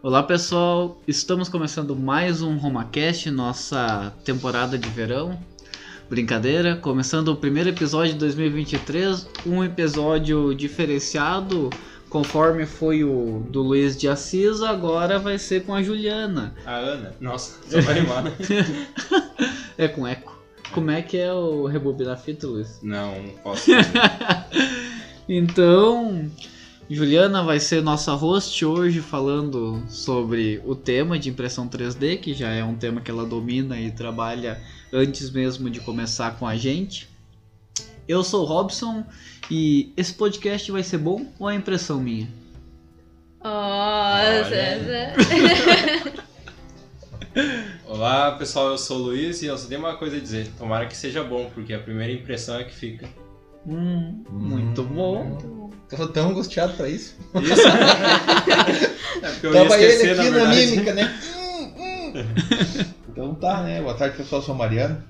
Olá pessoal, estamos começando mais um RomaCast, nossa temporada de verão. Brincadeira, começando o primeiro episódio de 2023, um episódio diferenciado, conforme foi o do Luiz de Assis, agora vai ser com a Juliana. A Ana? Nossa, só vai é com eco. Como é que é o rebobinar fita, Luiz? Não, não posso. então, Juliana vai ser nossa host hoje falando sobre o tema de impressão 3D, que já é um tema que ela domina e trabalha antes mesmo de começar com a gente. Eu sou o Robson e esse podcast vai ser bom ou é impressão minha? Nossa! Olá pessoal, eu sou o Luiz e eu só tenho uma coisa a dizer. Tomara que seja bom, porque a primeira impressão é que fica. Hum, muito bom. Tô tão angustiado pra isso. Isso? é porque eu ia Tava esquecer, ele aqui na na, mímica, né? Hum, hum. então tá, né? Boa tarde pessoal, eu sou o Mariano.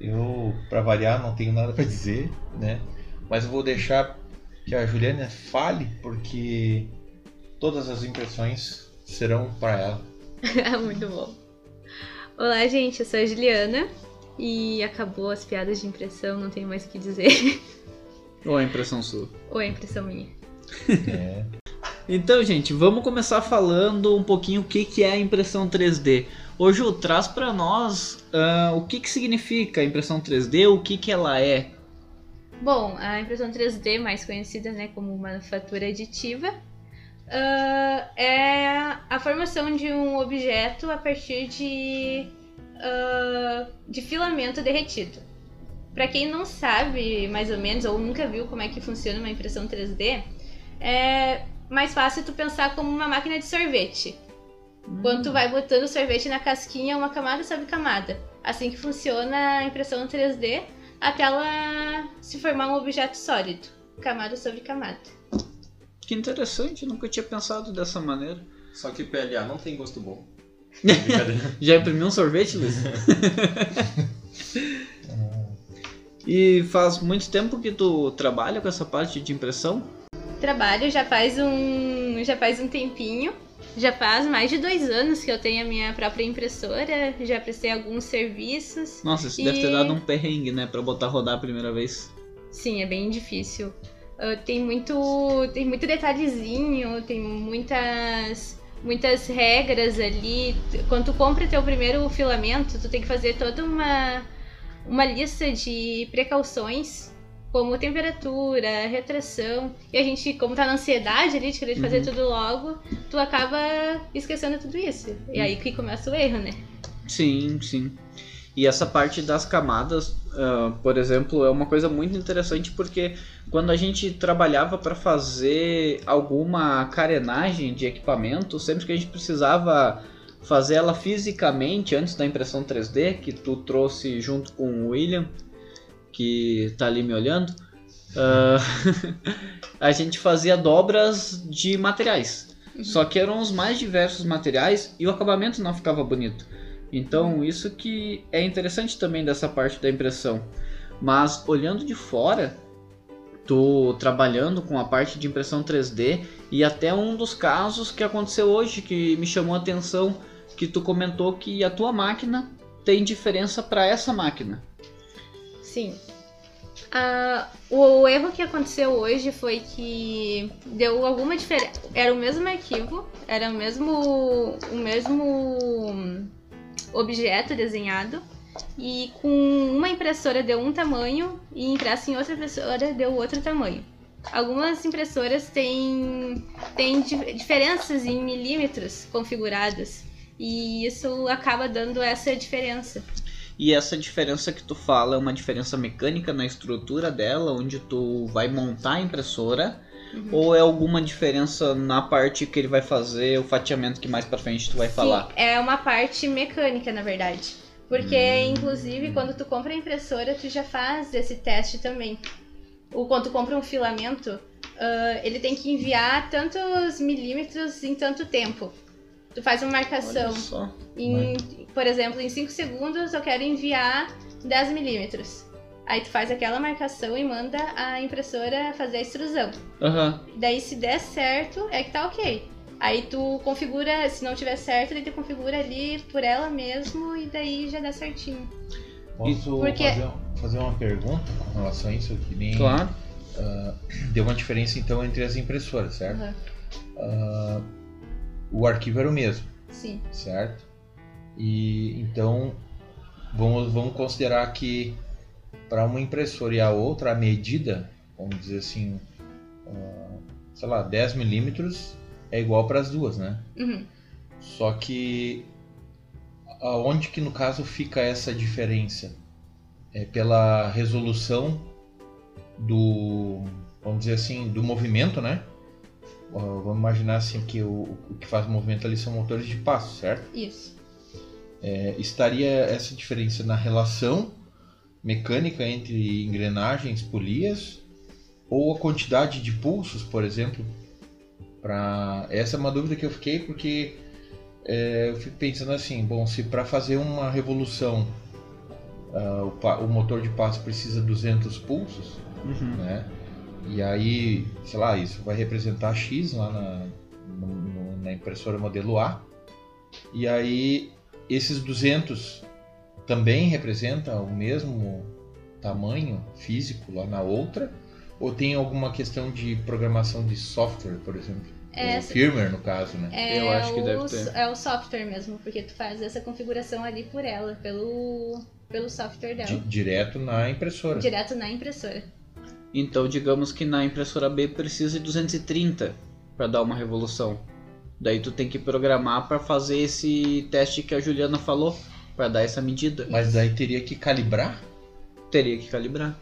Eu, pra variar, não tenho nada pra dizer, né? Mas eu vou deixar que a Juliana fale, porque todas as impressões serão para ela. Muito bom. Olá, gente, eu sou a Juliana e acabou as piadas de impressão, não tenho mais o que dizer. Ou é impressão sua? Ou é impressão minha? É. Então, gente, vamos começar falando um pouquinho o que, que é a impressão 3D. Ô Ju, traz pra nós ah, o que, que significa a impressão 3D, o que, que ela é. Bom, a impressão 3D, mais conhecida né, como manufatura aditiva, ah, é a formação de um objeto a partir de, ah, de filamento derretido. Para quem não sabe, mais ou menos, ou nunca viu como é que funciona uma impressão 3D, é mais fácil tu pensar como uma máquina de sorvete. Quando tu vai botando o sorvete na casquinha, uma camada sobre camada. Assim que funciona a impressão 3D, até ela se formar um objeto sólido, camada sobre camada. Que interessante, nunca tinha pensado dessa maneira. Só que PLA não tem gosto bom. Já imprimiu um sorvete, Luiz? e faz muito tempo que tu trabalha com essa parte de impressão? Trabalho já faz um, já faz um tempinho. Já faz mais de dois anos que eu tenho a minha própria impressora. Já prestei alguns serviços. Nossa, isso E- deve ter dado um perrengue, né? Pra botar rodar a primeira vez. Sim, é bem difícil. Ah, tem muito, tem muito detalhezinho, tem muitas, muitas regras ali. Quando tu compra teu primeiro filamento, tu tem que fazer toda uma, uma lista de precauções, como temperatura, retração. E a gente, como tá na ansiedade ali de querer fazer tudo logo, tu acaba esquecendo tudo isso. E aí que começa o erro, né? Sim, sim. E essa parte das camadas, ah, por exemplo, é uma coisa muito interessante porque quando a gente trabalhava para fazer alguma carenagem de equipamento, sempre que a gente precisava fazer ela fisicamente antes da impressão 3D, que tu trouxe junto com o William, que tá ali me olhando, ah, a gente fazia dobras de materiais. Só que eram os mais diversos materiais e o acabamento não ficava bonito. Então, isso que é interessante também dessa parte da impressão. Mas olhando de fora, tô trabalhando com a parte de impressão 3D e até um dos casos que aconteceu hoje que me chamou a atenção, que tu comentou que a tua máquina tem diferença para essa máquina. Sim. Ah, o erro que aconteceu hoje foi que deu alguma diferença. Era o mesmo arquivo, era o mesmo, o mesmo objeto desenhado. E com uma impressora deu um tamanho e impresso em outra impressora deu outro tamanho. Algumas impressoras têm, têm di- diferenças em milímetros configuradas. E isso acaba dando essa diferença. E essa diferença que tu fala é uma diferença mecânica na estrutura dela, onde tu vai montar a impressora, Uhum. ou é alguma diferença na parte que ele vai fazer o fatiamento que mais pra frente tu vai falar? Sim, é uma parte mecânica, na verdade. Porque, inclusive, quando tu compra a impressora, tu já faz esse teste também. Ou quando tu compra um filamento, ah, ele tem que enviar tantos milímetros em tanto tempo. Tu faz uma marcação. Olha só. Em, por exemplo, em 5 segundos eu quero enviar 10 milímetros. Aí tu faz aquela marcação e manda a impressora fazer a extrusão. Aham. Daí, se der certo, é que tá ok. Aí tu configura, se não tiver certo, daí tu configura ali por ela mesmo e daí já dá certinho. Posso Porque- fazer, fazer uma pergunta com relação a isso? Que nem, Claro. ah, deu uma diferença então entre as impressoras, certo? Aham. Ah, o arquivo era o mesmo, Sim. certo? E então vamos, vamos considerar que para uma impressora e a outra a medida, vamos dizer assim, ah, sei lá, 10 milímetros é igual para as duas, né? Uhum. Só que aonde que no caso fica essa diferença? É pela resolução do, vamos dizer assim, do movimento, né? Vamos imaginar assim que o, o que faz o movimento ali são motores de passo, certo? Isso. É, estaria essa diferença na relação mecânica entre engrenagens, polias ou a quantidade de pulsos, por exemplo? Pra... Essa é uma dúvida que eu fiquei porque é, eu fico pensando assim, bom, se para fazer uma revolução ah, o, o motor de passo precisa 200 pulsos, Uhum. né? E aí, sei lá, isso vai representar X lá na, no- na impressora modelo A. E aí, esses 200 também representam o mesmo tamanho físico lá na outra? Ou tem alguma questão de programação de software, por exemplo? É, firmware, no caso, né? É Eu acho que o, deve ter. É o software mesmo, porque tu faz essa configuração ali por ela, pelo, pelo software dela. Di- direto na impressora. Direto na impressora. Então, digamos que na impressora B precisa de 230 para dar uma revolução. Daí tu tem que programar para fazer esse teste que a Juliana falou, para dar essa medida. Mas daí teria que calibrar? Teria que calibrar.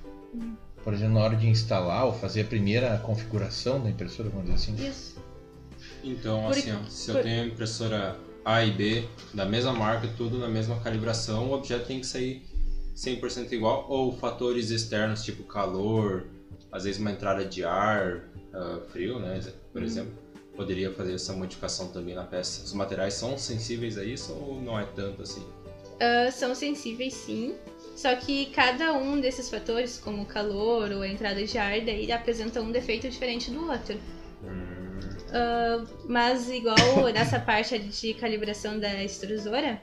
Por exemplo, na hora de instalar ou fazer a primeira configuração da impressora, vamos dizer assim. Isso. Então, Por- assim, ó, se eu tenho a impressora A e B, da mesma marca, tudo na mesma calibração, o objeto tem que sair 100% igual, ou fatores externos, tipo calor, às vezes uma entrada de ar ah, frio, né, por Uhum. exemplo, poderia fazer essa modificação também na peça. Os materiais são sensíveis a isso ou não é tanto assim? Ah, são sensíveis sim. Só que cada um desses fatores, como o calor ou a entrada de ar, daí apresenta um defeito diferente do outro. Hum, Mas igual nessa parte de calibração da extrusora,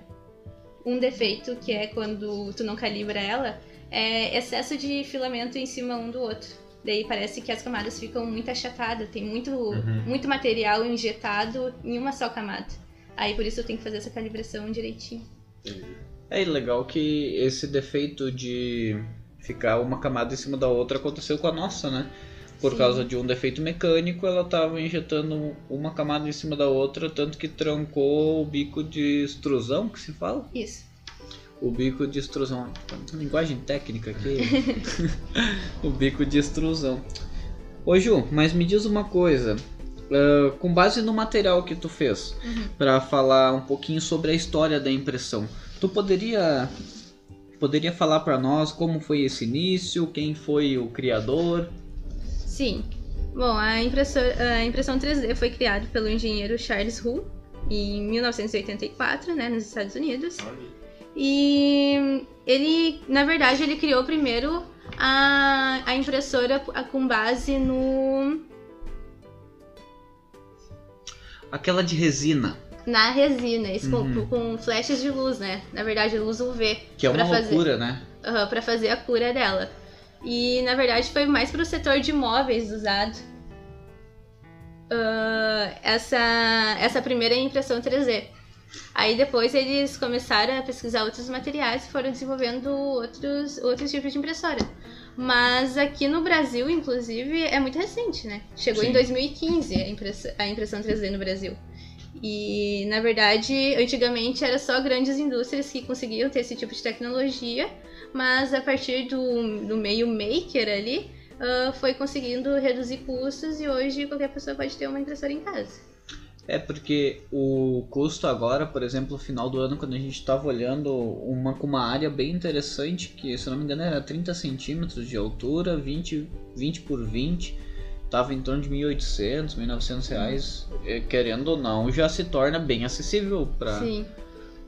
um defeito que é quando tu não calibra ela é excesso de filamento em cima um do outro. Daí parece que as camadas ficam muito achatadas, tem muito, Uhum. muito material injetado em uma só camada. Aí por isso tem que fazer essa calibração direitinho. É legal que esse defeito de ficar uma camada em cima da outra aconteceu com a nossa, né? Por Sim. causa de um defeito mecânico, ela estava injetando uma camada em cima da outra, tanto que trancou o bico de extrusão, que se fala? Isso. O bico de extrusão. Linguagem técnica aqui. o bico de extrusão. Ô Ju, mas me diz uma coisa. ah, com base no material que tu fez, Uhum. para falar um pouquinho sobre a história da impressão, tu poderia poderia falar para nós como foi esse início, quem foi o criador? Sim. Bom, a, a impressão 3D foi criada pelo engenheiro Charles Hu em 1984, né, nos Estados Unidos. E ele, na verdade, ele criou primeiro a, a impressora com base no Aquela de resina, na resina, isso com- Uhum. com, flashes de luz, né? Na verdade, luz UV. que é uma fazer. loucura, né? Aham, pra fazer a cura dela. E na verdade foi mais pro setor de móveis usado. Ah, essa, essa primeira impressão 3D. Aí depois eles começaram a pesquisar outros materiais e foram desenvolvendo outros, outros tipos de impressora. Mas aqui no Brasil, inclusive, é muito recente, né? Chegou Sim. em 2015 a, impress a impressão 3D no Brasil. E, na verdade, antigamente era só grandes indústrias que conseguiam ter esse tipo de tecnologia, mas a partir do, do meio maker ali, ah, foi conseguindo reduzir custos e hoje qualquer pessoa pode ter uma impressora em casa. É porque o custo agora, por exemplo, no final do ano, quando a gente estava olhando uma com uma área bem interessante, que se não me engano era 30 centímetros de altura, 20, 20 por 20, estava em torno de 1.800, 1.900 reais, eh, querendo ou não, já se torna bem acessível para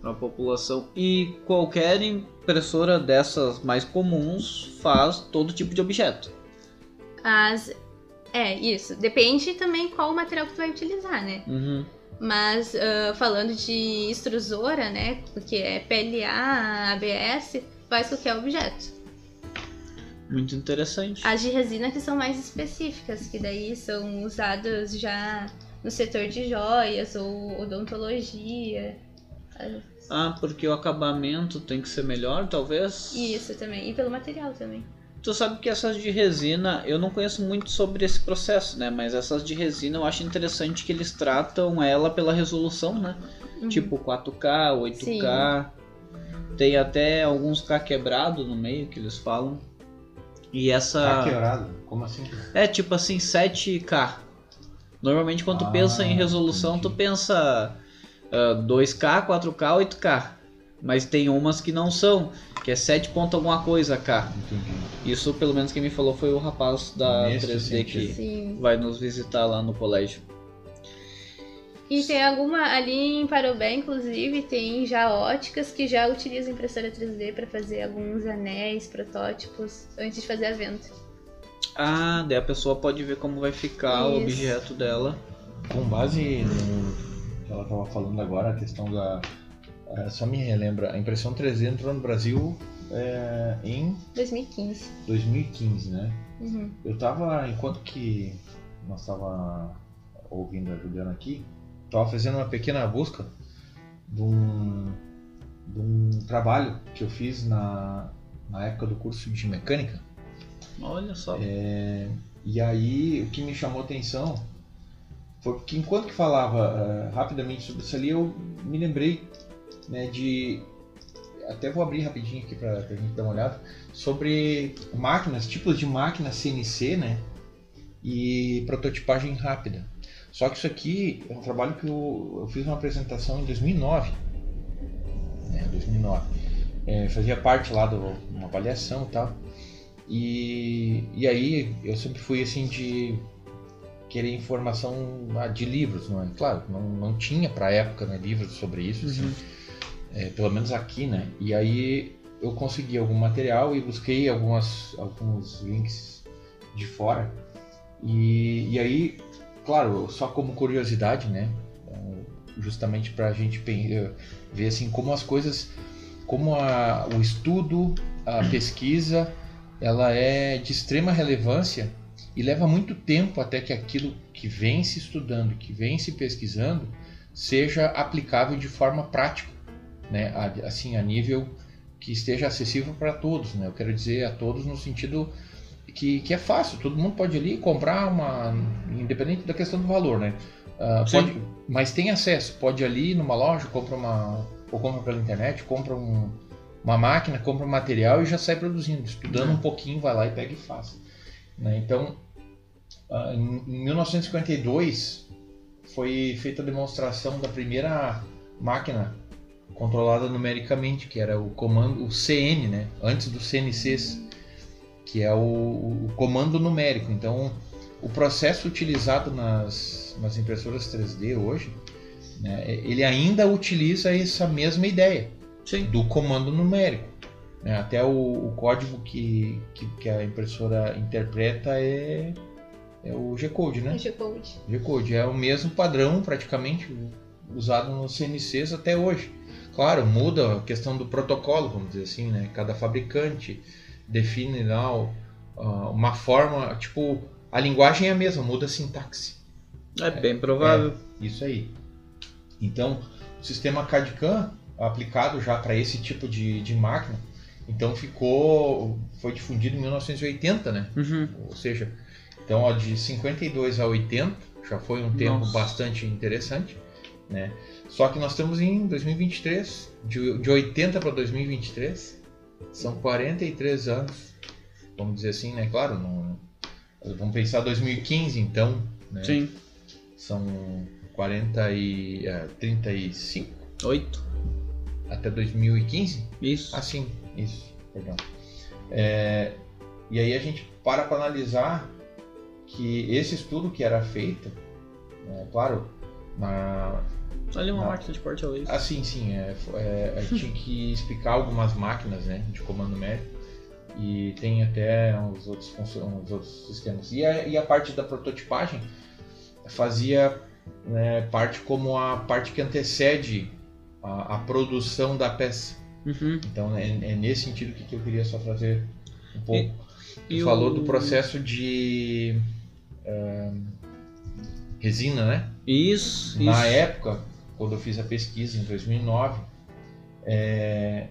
a população. E qualquer impressora dessas mais comuns faz todo tipo de objeto. As, É, isso. Depende também qual material que tu vai utilizar, né? Uhum. Mas ah, falando de extrusora, né? Que é PLA, ABS, faz qualquer objeto. Muito interessante. As de resina que são mais específicas, que daí são usadas já no setor de joias ou odontologia. Ah, porque o acabamento tem que ser melhor, talvez? Isso também. E pelo material também. Tu sabe que essas de resina, eu não conheço muito sobre esse processo, né? Mas essas de resina eu acho interessante que eles tratam ela pela resolução, né? Uhum. Tipo 4K, 8K. Tem até alguns K quebrado no meio que eles falam. E essa. Tá quebrado? Como assim? É tipo assim, 7K. Normalmente quando tu Ah, pensa em resolução, tu entendi. pensa ah, 2K, 4K, 8K. Mas tem umas que não são, que é 7 ponto alguma coisa K. Entendi. Isso pelo menos quem me falou foi o rapaz da Nesse 3D sentido. que Sim. vai nos visitar lá no colégio. E tem alguma ali em Parobé, inclusive, tem já óticas que já utilizam impressora 3D para fazer alguns anéis, protótipos, antes de fazer a venda. Ah, daí a pessoa pode ver como vai ficar o Isso. objeto dela. Com base no que ela estava falando agora, a questão da. Eh, só me relembra, a impressão 3D entrou no Brasil eh, em 2015. 2015, né? Uhum. Eu tava, enquanto que nós tava ouvindo a Juliana aqui, tava fazendo uma pequena busca de um, de um trabalho que eu fiz na, na época do curso de mecânica. Olha só. É, e aí o que me chamou a atenção foi que enquanto que falava eh, rapidamente sobre isso ali, eu me lembrei né, de. Até vou abrir rapidinho aqui para a gente dar uma olhada. Sobre máquinas, tipos de máquinas CNC, né? E prototipagem rápida. Só que isso aqui é um trabalho que eu, eu fiz uma apresentação em 2009. Né, 2009. É, fazia parte lá de uma avaliação e tal. E, e aí eu sempre fui assim de querer informação ah, de livros, não é? Claro, não, não tinha para época né, livros sobre isso, assim, Uhum. É, pelo menos aqui, né? E aí eu consegui algum material e busquei algumas, alguns links de fora. E, e aí, claro, só como curiosidade, né? Então, Justamente para a gente eh, ver assim como as coisas, como a, o estudo, a pesquisa, ela é de extrema relevância e leva muito tempo até que aquilo que vem se estudando, que vem se pesquisando, seja aplicável de forma prática, né? A- Assim, a nível que esteja acessível para todos, né? Eu quero dizer a todos no sentido que, que é fácil, todo mundo pode ir ali comprar uma, independente da questão do valor, né? Sim. pode, mas tem acesso, pode ir ali numa loja, compra uma, ou compra pela internet, compra um, uma máquina, compra um material e já sai produzindo, estudando um pouquinho, vai lá e pega e faz. né? Então, ah, em em 1952 foi feita a demonstração da primeira máquina controlada numericamente, que era o comando, o CN, né? Antes dos CNCs, que é o, o comando numérico. Então, o processo utilizado nas, nas impressoras 3D hoje, né, ele ainda utiliza essa mesma ideia Sim. do comando numérico. né? Até o, o código que, que, que a impressora interpreta é, é o G-Code, né? G-Code. G-Code é o mesmo padrão praticamente usado nos CNCs até hoje. Claro, muda a questão do protocolo, vamos dizer assim, né? Cada fabricante define lá ah, uma forma, tipo, a linguagem é a mesma, muda a sintaxe. É bem provável. Isso aí. Então, o sistema CAD-CAM aplicado já para esse tipo de, de máquina, então ficou, foi difundido em 1980, né? Uhum. Ou seja, então ó, de 52 a 80 já foi um tempo Nossa. bastante interessante, né? Só que nós estamos em 2023, de, de 80 para 2023, são 43 anos, vamos dizer assim, né? Claro, não, vamos pensar 2015 então, né? Sim. São 40 e é, 35 Oito. até 2015? Isso. Ah, sim, isso, perdão. É, e aí a gente para para analisar que esse estudo que era feito, é, claro, na, Ali uma Não. máquina de porte a laser. assim sim, é, é, é, tinha que explicar algumas máquinas né, de comando numérico e tem até uns outros, uns outros sistemas. E a, e a parte da prototipagem fazia né, parte como a parte que antecede a, a produção da peça. Uhum. Então é, é nesse sentido que, eu queria só trazer um pouco. e Tu falou o- do processo de ahn, resina, né? Isso, Na isso. época, quando eu fiz a pesquisa em 2009, é,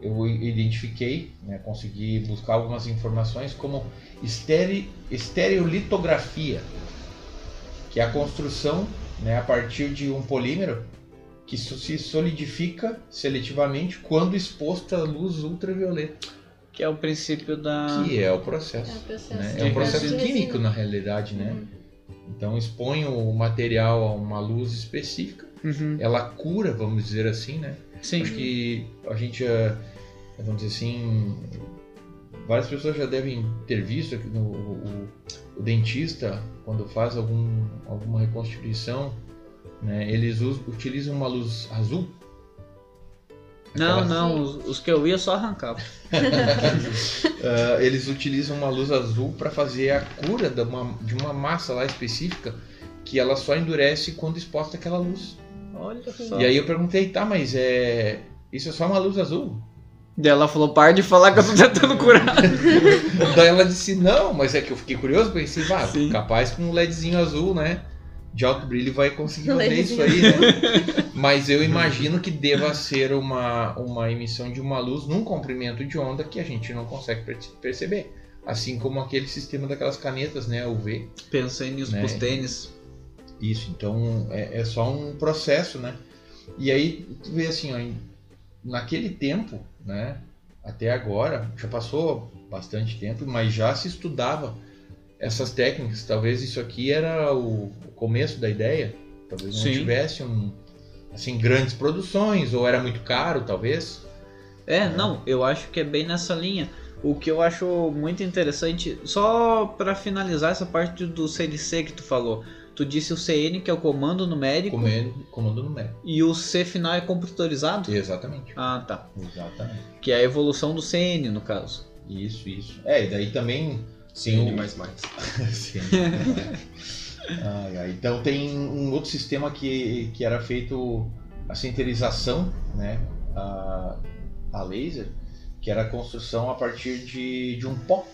eu identifiquei, né, consegui buscar algumas informações como estere, estereolitografia, que é a construção né, a partir de um polímero que se solidifica seletivamente quando exposto à luz ultravioleta, Que é o princípio da. que é o É o processo. processo. né? É um processo químico, na realidade, né? Uhum. Então expõe o material a uma luz específica, Uhum. ela cura, vamos dizer assim, né? Sim. Acho que a gente, vamos dizer assim, várias pessoas já devem ter visto que o, o dentista, quando faz algum, alguma reconstituição, né, eles utilizam uma luz azul. Não, Aquela- não, os, os que eu ia só arrancava. Ah, eles utilizam uma luz azul para fazer a cura de uma, de uma massa lá específica que ela só endurece quando exposta àquela luz. Olha só. E aí eu perguntei, tá, mas é isso é só uma luz azul? Daí ela falou: para de falar que eu tô tentando curar. Daí ela disse, não, mas é que eu fiquei curioso, pensei, vá, Sim. capaz com um LEDzinho azul, né? De alto brilho vai conseguir fazer isso aí, né? Mas eu imagino que deva ser uma, uma emissão de uma luz num comprimento de onda que a gente não consegue perce- perceber. Assim como aquele sistema daquelas canetas, né? UV. Pensei nisso Né? pros tênis. Isso, então é, é só um processo, né? E aí tu vê assim, ó, naquele tempo, né? Até agora, já passou bastante tempo, mas já se estudava essas técnicas. Talvez isso aqui era o começo da ideia. Talvez não Sim. tivesse um, assim grandes produções ou era muito caro, talvez. É, não, eu acho que é bem nessa linha. O que eu acho muito interessante, só pra finalizar essa parte do CNC que tu falou. Tu disse o CN, que é o comando numérico, Comendo, comando numérico. e o C final é computadorizado? Exatamente. Ah, tá. Exatamente. Que é a evolução do CN, no caso. Isso, isso. É, e daí também Sim, Sim. mais mais. Sim. Ai, ai. Então tem um outro sistema que, que era feito a sinterização, né? A, a laser, que era a construção a partir de, de um pó.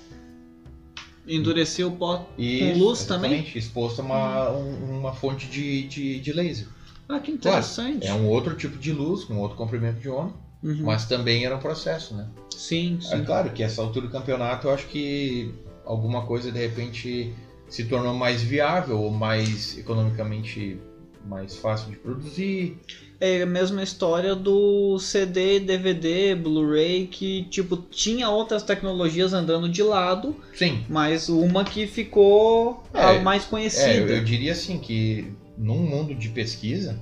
Endureceu o pó. E luz também? exposto a uma, um- uma fonte de, de, de laser. Ah, que Claro, interessante. É um outro tipo de luz, com outro comprimento de onda, Uhum. mas também era um processo, né? Sim, É sim. claro que essa altura do campeonato eu acho que alguma coisa de repente se tornou mais viável ou mais economicamente mais fácil de produzir. É a mesma história do CD, DVD, Blu-ray, que tipo tinha outras tecnologias andando de lado, Sim, mas uma que ficou É, a mais é, eu, conhecida. eu diria assim que num mundo de pesquisa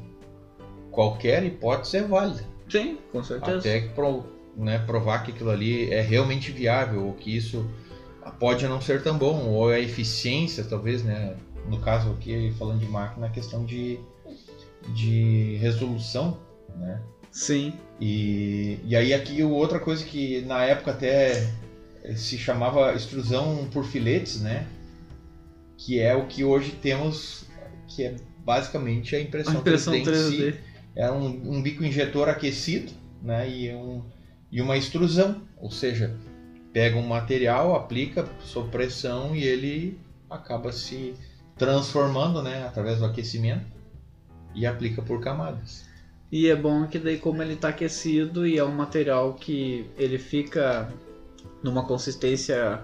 qualquer hipótese é válida. Sim, com certeza. Até que pro- né, provar que aquilo ali é realmente viável ou que isso pode não ser tão bom ou a eficiência talvez, né? No caso aqui falando de máquina, a questão de, de resolução, né? Sim. E, e aí aqui outra coisa que na época até se chamava extrusão por filetes, né? Que é o que hoje temos, que é basicamente a A impressão, impressão 3D, em si. 3D. É um, um bico injetor aquecido, né? E, um, e uma extrusão, ou seja, pega um material, aplica sob pressão e ele acaba se transformando, né? Através do aquecimento e aplica por camadas. E é bom que daí como ele tá aquecido e é um material que ele fica numa consistência,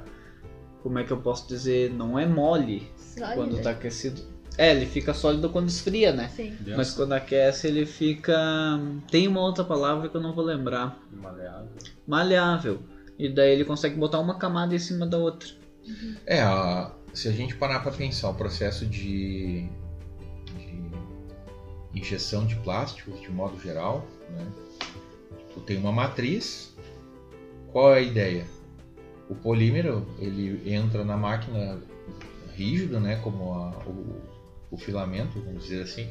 como é que eu posso dizer, não é mole Sólida. quando tá aquecido. É, ele fica sólido quando esfria, né? Sim. Mas quando aquece ele fica. Tem uma outra palavra que eu não vou lembrar. Maleável. Maleável. E daí ele consegue botar uma camada em cima da outra. É, a- se a gente parar para pensar o processo de, de injeção de plásticos de modo geral, né? Tu tem uma matriz. Qual é a ideia? O polímero ele entra na máquina rígido, né? Como a- o, o filamento, vamos dizer assim.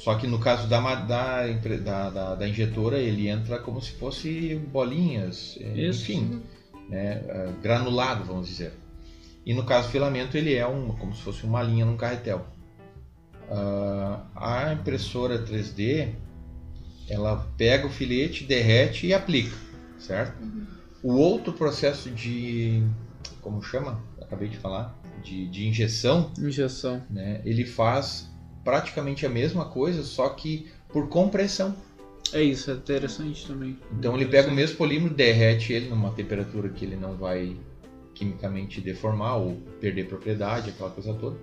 Só que no caso da, da, da, da- da injetora ele entra como se fosse bolinhas, é, Isso. enfim. né, ah, granulado, vamos dizer. E no caso do filamento, ele é um, como se fosse uma linha num carretel. Ah, a impressora 3D, ela pega o filete, derrete e aplica, certo? O outro processo de, como chama? Acabei de falar, de, de injeção, Injeção. né? Ele faz praticamente a mesma coisa, só que por compressão. É isso, é interessante também. Então ele pega o mesmo polímero, derrete ele numa temperatura que ele não vai quimicamente deformar ou perder propriedade, aquela coisa toda.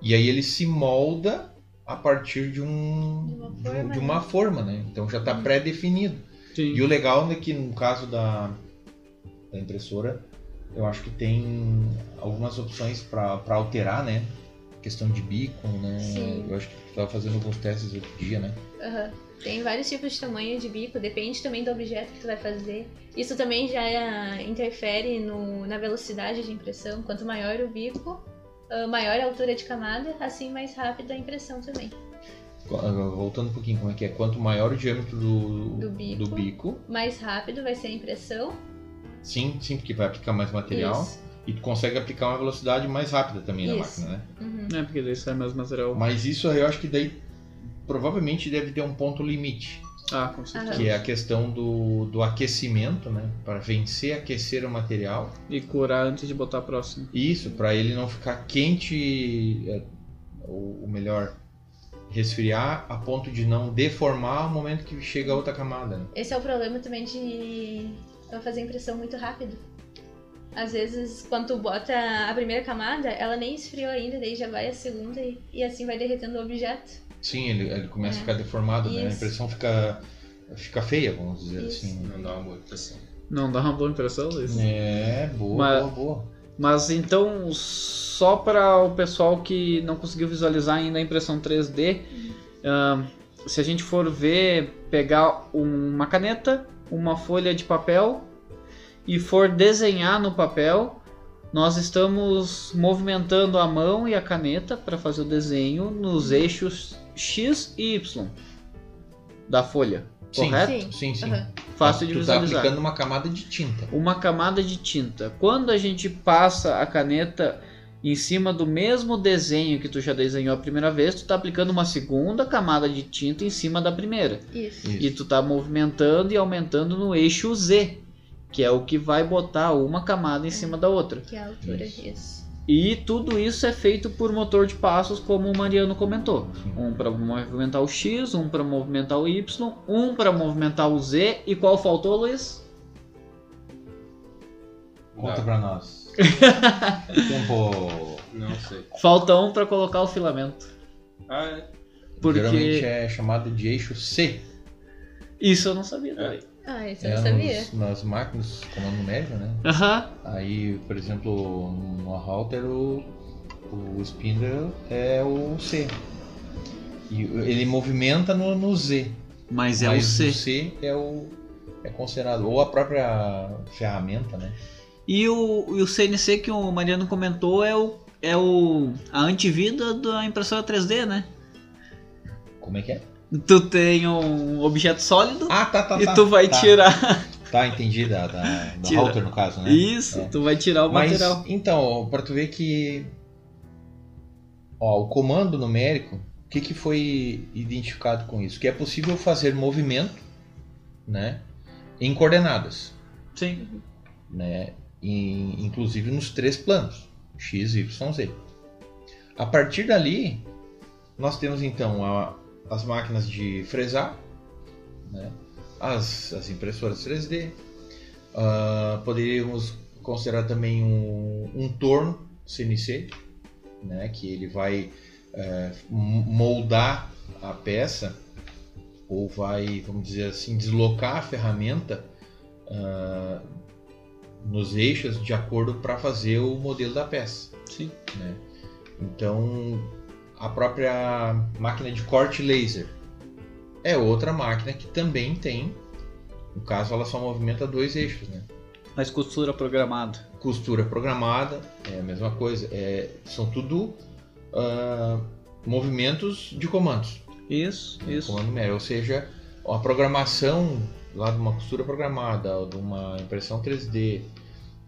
E aí ele se molda a partir de, um, De uma um- forma, de né? uma forma, né? Então já está pré-definido. Sim. E o legal é que no caso da, da impressora, eu acho que tem algumas opções para alterar, né? Questão de bico, né? Sim. Eu acho que tu estava fazendo alguns testes outro dia, né? Aham. Tem vários tipos de tamanho de bico, depende também do objeto que tu vai fazer. Isso também já é- interfere no- na velocidade de impressão. Quanto maior o bico, ah, maior a altura de camada, assim mais rápida a impressão também. Voltando um pouquinho, como é que é? Quanto maior o diâmetro do, Do bico. do bico, Mais rápido vai ser a impressão. sim, sim, porque vai aplicar mais material. Isso. E tu consegue aplicar uma velocidade mais rápida também na Isso. máquina, né? Uhum. É, porque daí sai mais material. Mas isso eu acho que daí provavelmente deve ter um ponto limite, Ah, com certeza. que é a questão do, do aquecimento, né? Para vencer aquecer o material. E curar antes de botar a próxima. Isso, para ele não ficar quente, é, ou, ou melhor, resfriar a ponto de não deformar no momento que chega a outra camada. Né? Esse é o problema também de fazer impressão muito rápido. Às vezes, quando tu bota a primeira camada, ela nem esfriou ainda, daí já vai a segunda e, e assim vai derretendo o objeto. Sim, ele, ele começa É. a ficar deformado, né? A impressão fica, fica feia, vamos dizer Isso. assim. Não dá uma boa impressão. Não dá uma boa impressão, Luiz? É, boa, Mas- boa, boa. Mas então, só para o pessoal que não conseguiu visualizar ainda a impressão 3D, ahn, se a gente for ver, pegar uma caneta, uma folha de papel e for desenhar no papel, nós estamos movimentando a mão e a caneta para fazer o desenho nos eixos X e Y da folha. Sim, Correto? Sim, sim. Aham. Fácil de tu tá visualizar aplicando uma camada de tinta. uma camada de tinta. Quando a gente passa a caneta em cima do mesmo desenho que tu já desenhou a primeira vez, tu tá aplicando uma segunda camada de tinta em cima da primeira. Isso. Isso. E tu tá movimentando e aumentando no eixo Z, que é o que vai botar uma camada em cima da outra. Que é a altura, Isso. isso. E tudo isso é feito por motor de passos, como o Mariano comentou. Um para movimentar o X, um para movimentar o Y, um para movimentar o Z. E qual faltou, Luiz? Conta pra nós. Tempo. Não sei. Falta um para colocar o filamento. Ah, é. Porque- Geralmente é chamado de eixo C. Isso eu não sabia também. Ah, isso eu É não sabia. nos- nas máquinas comando numérico, né? Aham. Aí, por exemplo, no router o, o spindle é o C. E ele movimenta no, no Z. Mas é o mas C. o C é o é considerado ou a própria ferramenta, né? E o, e o CNC que o Mariano comentou é o é o a antivida da impressora 3D, né? Como é que é? Tu tem um objeto sólido Ah, tá, tá, e tá. tu vai tá, tirar Tá, entendi da, da, da router no caso, né? isso, É. tu vai tirar o Mas, material. então, para tu ver que ó, o comando numérico, o que, que foi identificado com isso? Que é possível fazer movimento, né, em coordenadas, Sim. né, em- inclusive nos três planos, x, y, z. A partir dali, nós temos então a- as máquinas de fresar, né, as, as impressoras 3D, ah, poderíamos considerar também um, um torno CNC, né, que ele vai m- moldar a peça ou vai, vamos dizer assim, deslocar a ferramenta ah, nos eixos de acordo para fazer o modelo da peça. Sim. né? Então, a própria máquina de corte laser é outra máquina que também tem, no caso, ela só movimenta dois eixos, né? Mas costura programada. Costura programada é a mesma coisa, é, são tudo ah, movimentos de comandos, Isso, né? isso. comando numérico, ou seja, a programação lá de uma costura programada, ou de uma impressão 3D,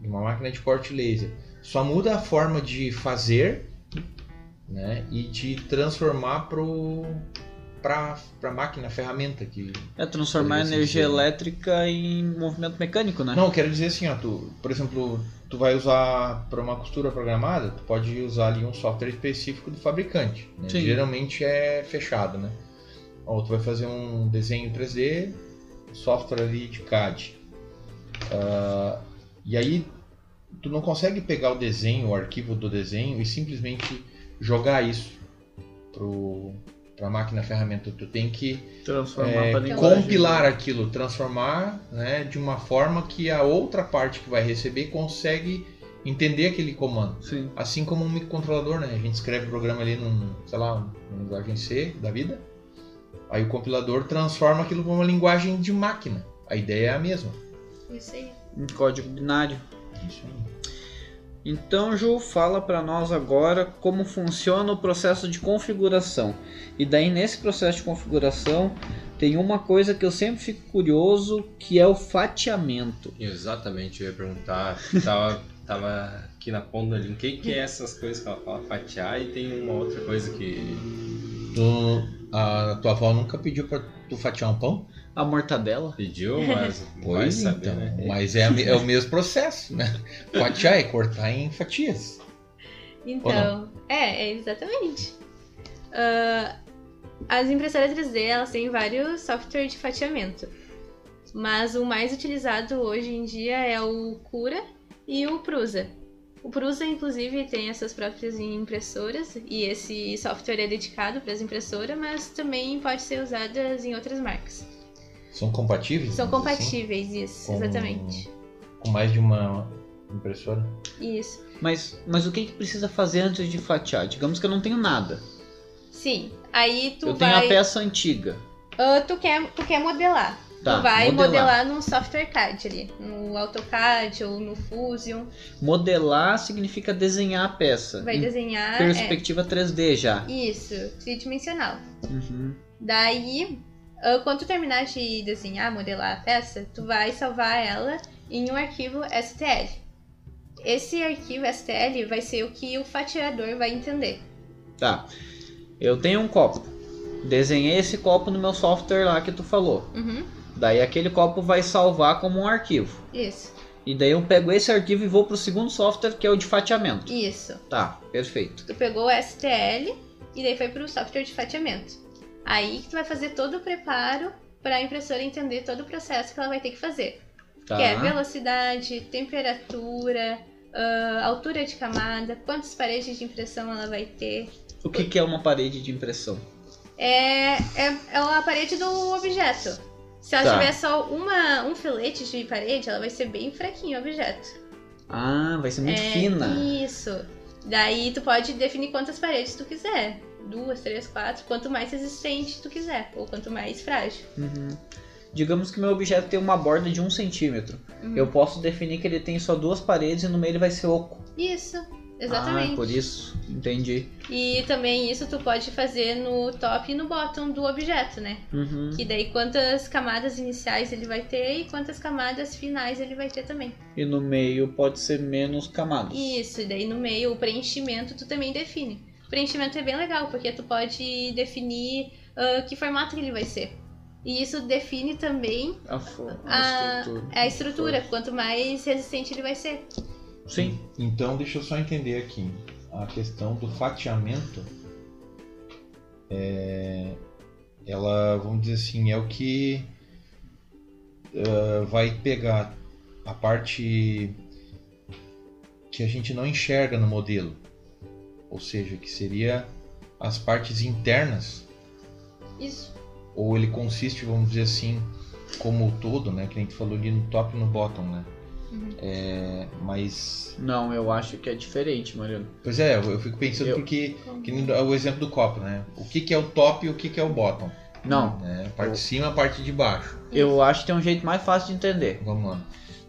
de uma máquina de corte laser. Só muda a forma de fazer né, e de transformar pro para a máquina, ferramenta que É transformar energia elétrica em movimento mecânico, né? Não, quero dizer assim, ó, tu, por exemplo, tu vai usar para uma costura programada, tu pode usar ali um software específico do fabricante. né? Geralmente é fechado, né? Ou tu vai fazer um desenho 3D, software ali de CAD. Ah, e aí tu não consegue pegar o desenho, o arquivo do desenho e simplesmente jogar isso pro para a máquina ferramenta. Tu tem que Transformar é, compilar aquilo, transformar né, de uma forma que a outra parte que vai receber consegue entender aquele comando. Sim. Assim como um microcontrolador, né? A gente escreve o programa ali num, sei lá, numa linguagem C da vida. Aí o compilador transforma aquilo para uma linguagem de máquina. A ideia é a mesma. Isso aí. Em código binário. Isso aí. Então, Ju, fala para nós agora como funciona o processo de configuração. E daí nesse processo de configuração tem uma coisa que eu sempre fico curioso, que é o fatiamento. Exatamente, eu ia perguntar. Tava, tava aqui na ponta da língua. O que, que é essas coisas que ela fala? Fatiar e tem uma outra coisa que. Tu, a tua avó nunca pediu para tu fatiar um pão? A mortadela. Pediu, mas vai saber, então. né? Mas é, é o mesmo processo, né? Fatiar é cortar em fatias. Então, é, é exatamente. Ah, as impressoras 3D elas têm vários softwares de fatiamento, mas o mais utilizado hoje em dia é o Cura e o Prusa. O Prusa, inclusive, tem essas próprias impressoras e esse software é dedicado para as impressoras, mas também pode ser usado em outras marcas. São compatíveis? São assim? compatíveis, isso, Com- exatamente. Com mais de uma impressora? Isso. Mas, mas o que, que precisa fazer antes de fatiar? Digamos que eu não tenho nada. Sim. Aí tu eu tenho vai. a peça antiga. Ah, tu, quer, tu quer modelar. Tá, tu vai modelar. modelar. num software CAD ali, no AutoCAD ou no Fusion. Modelar significa desenhar a peça. Vai desenhar. perspectiva 3D já. É, isso, tridimensional. Uhum. Daí, quando tu terminar de desenhar, modelar a peça, tu vai salvar ela em um arquivo STL. Esse arquivo STL vai ser o que o fatiador vai entender. Tá. Eu tenho um copo. Desenhei esse copo no meu software lá que tu falou. Uhum, Daí aquele copo vai salvar como um arquivo. isso, E daí eu pego esse arquivo e vou pro segundo software que é o de fatiamento. isso. Tá, perfeito. Tu pegou o STL e daí foi pro software de fatiamento. Aí que tu vai fazer todo o preparo para a impressora entender todo o processo que ela vai ter que fazer. Tá. Que é velocidade, temperatura, ah, altura de camada, quantas paredes de impressão ela vai ter. O que, que é uma parede de impressão? É, é, é a parede do objeto. Se ela Tá. tiver só uma, um filete de parede, ela vai ser bem fraquinho o objeto. Ah, vai ser muito É, fina. Isso. Daí tu pode definir quantas paredes tu quiser. Duas, três, quatro. Quanto mais resistente tu quiser. Ou quanto mais frágil. Uhum. Digamos que meu objeto tem uma borda de um centímetro. Uhum. Eu posso definir que ele tem só duas paredes e no meio ele vai ser oco. Isso. Exatamente. Ah, por isso. Entendi. E também isso tu pode fazer no top e no bottom do objeto, né? Uhum. Que daí quantas camadas iniciais ele vai ter e quantas camadas finais ele vai ter também. E no meio pode ser menos camadas. Isso, e daí no meio o preenchimento tu também define. O preenchimento é bem legal, porque tu pode definir ah, que formato que ele vai ser. E isso define também A, a a, estrutura. a estrutura, quanto mais resistente ele vai ser. Sim. Então, deixa eu só entender aqui. A questão do fatiamento, é, ela, vamos dizer assim, é o que ah, vai pegar a parte que a gente não enxerga no modelo. Ou seja, que seria as partes internas Isso. ou ele consiste, vamos dizer assim, como o todo, né? Que a gente falou ali no top e no bottom, né? Uhum. É, mas, Não, eu acho que é diferente, Mariano. pois é, eu eu fico pensando Eu- porque que nem o exemplo do copo, né? O que, que é o top e o que, que é o bottom? Não, Né? A parte de cima, a parte de baixo. eu acho que tem um jeito mais fácil de entender. Vamos lá.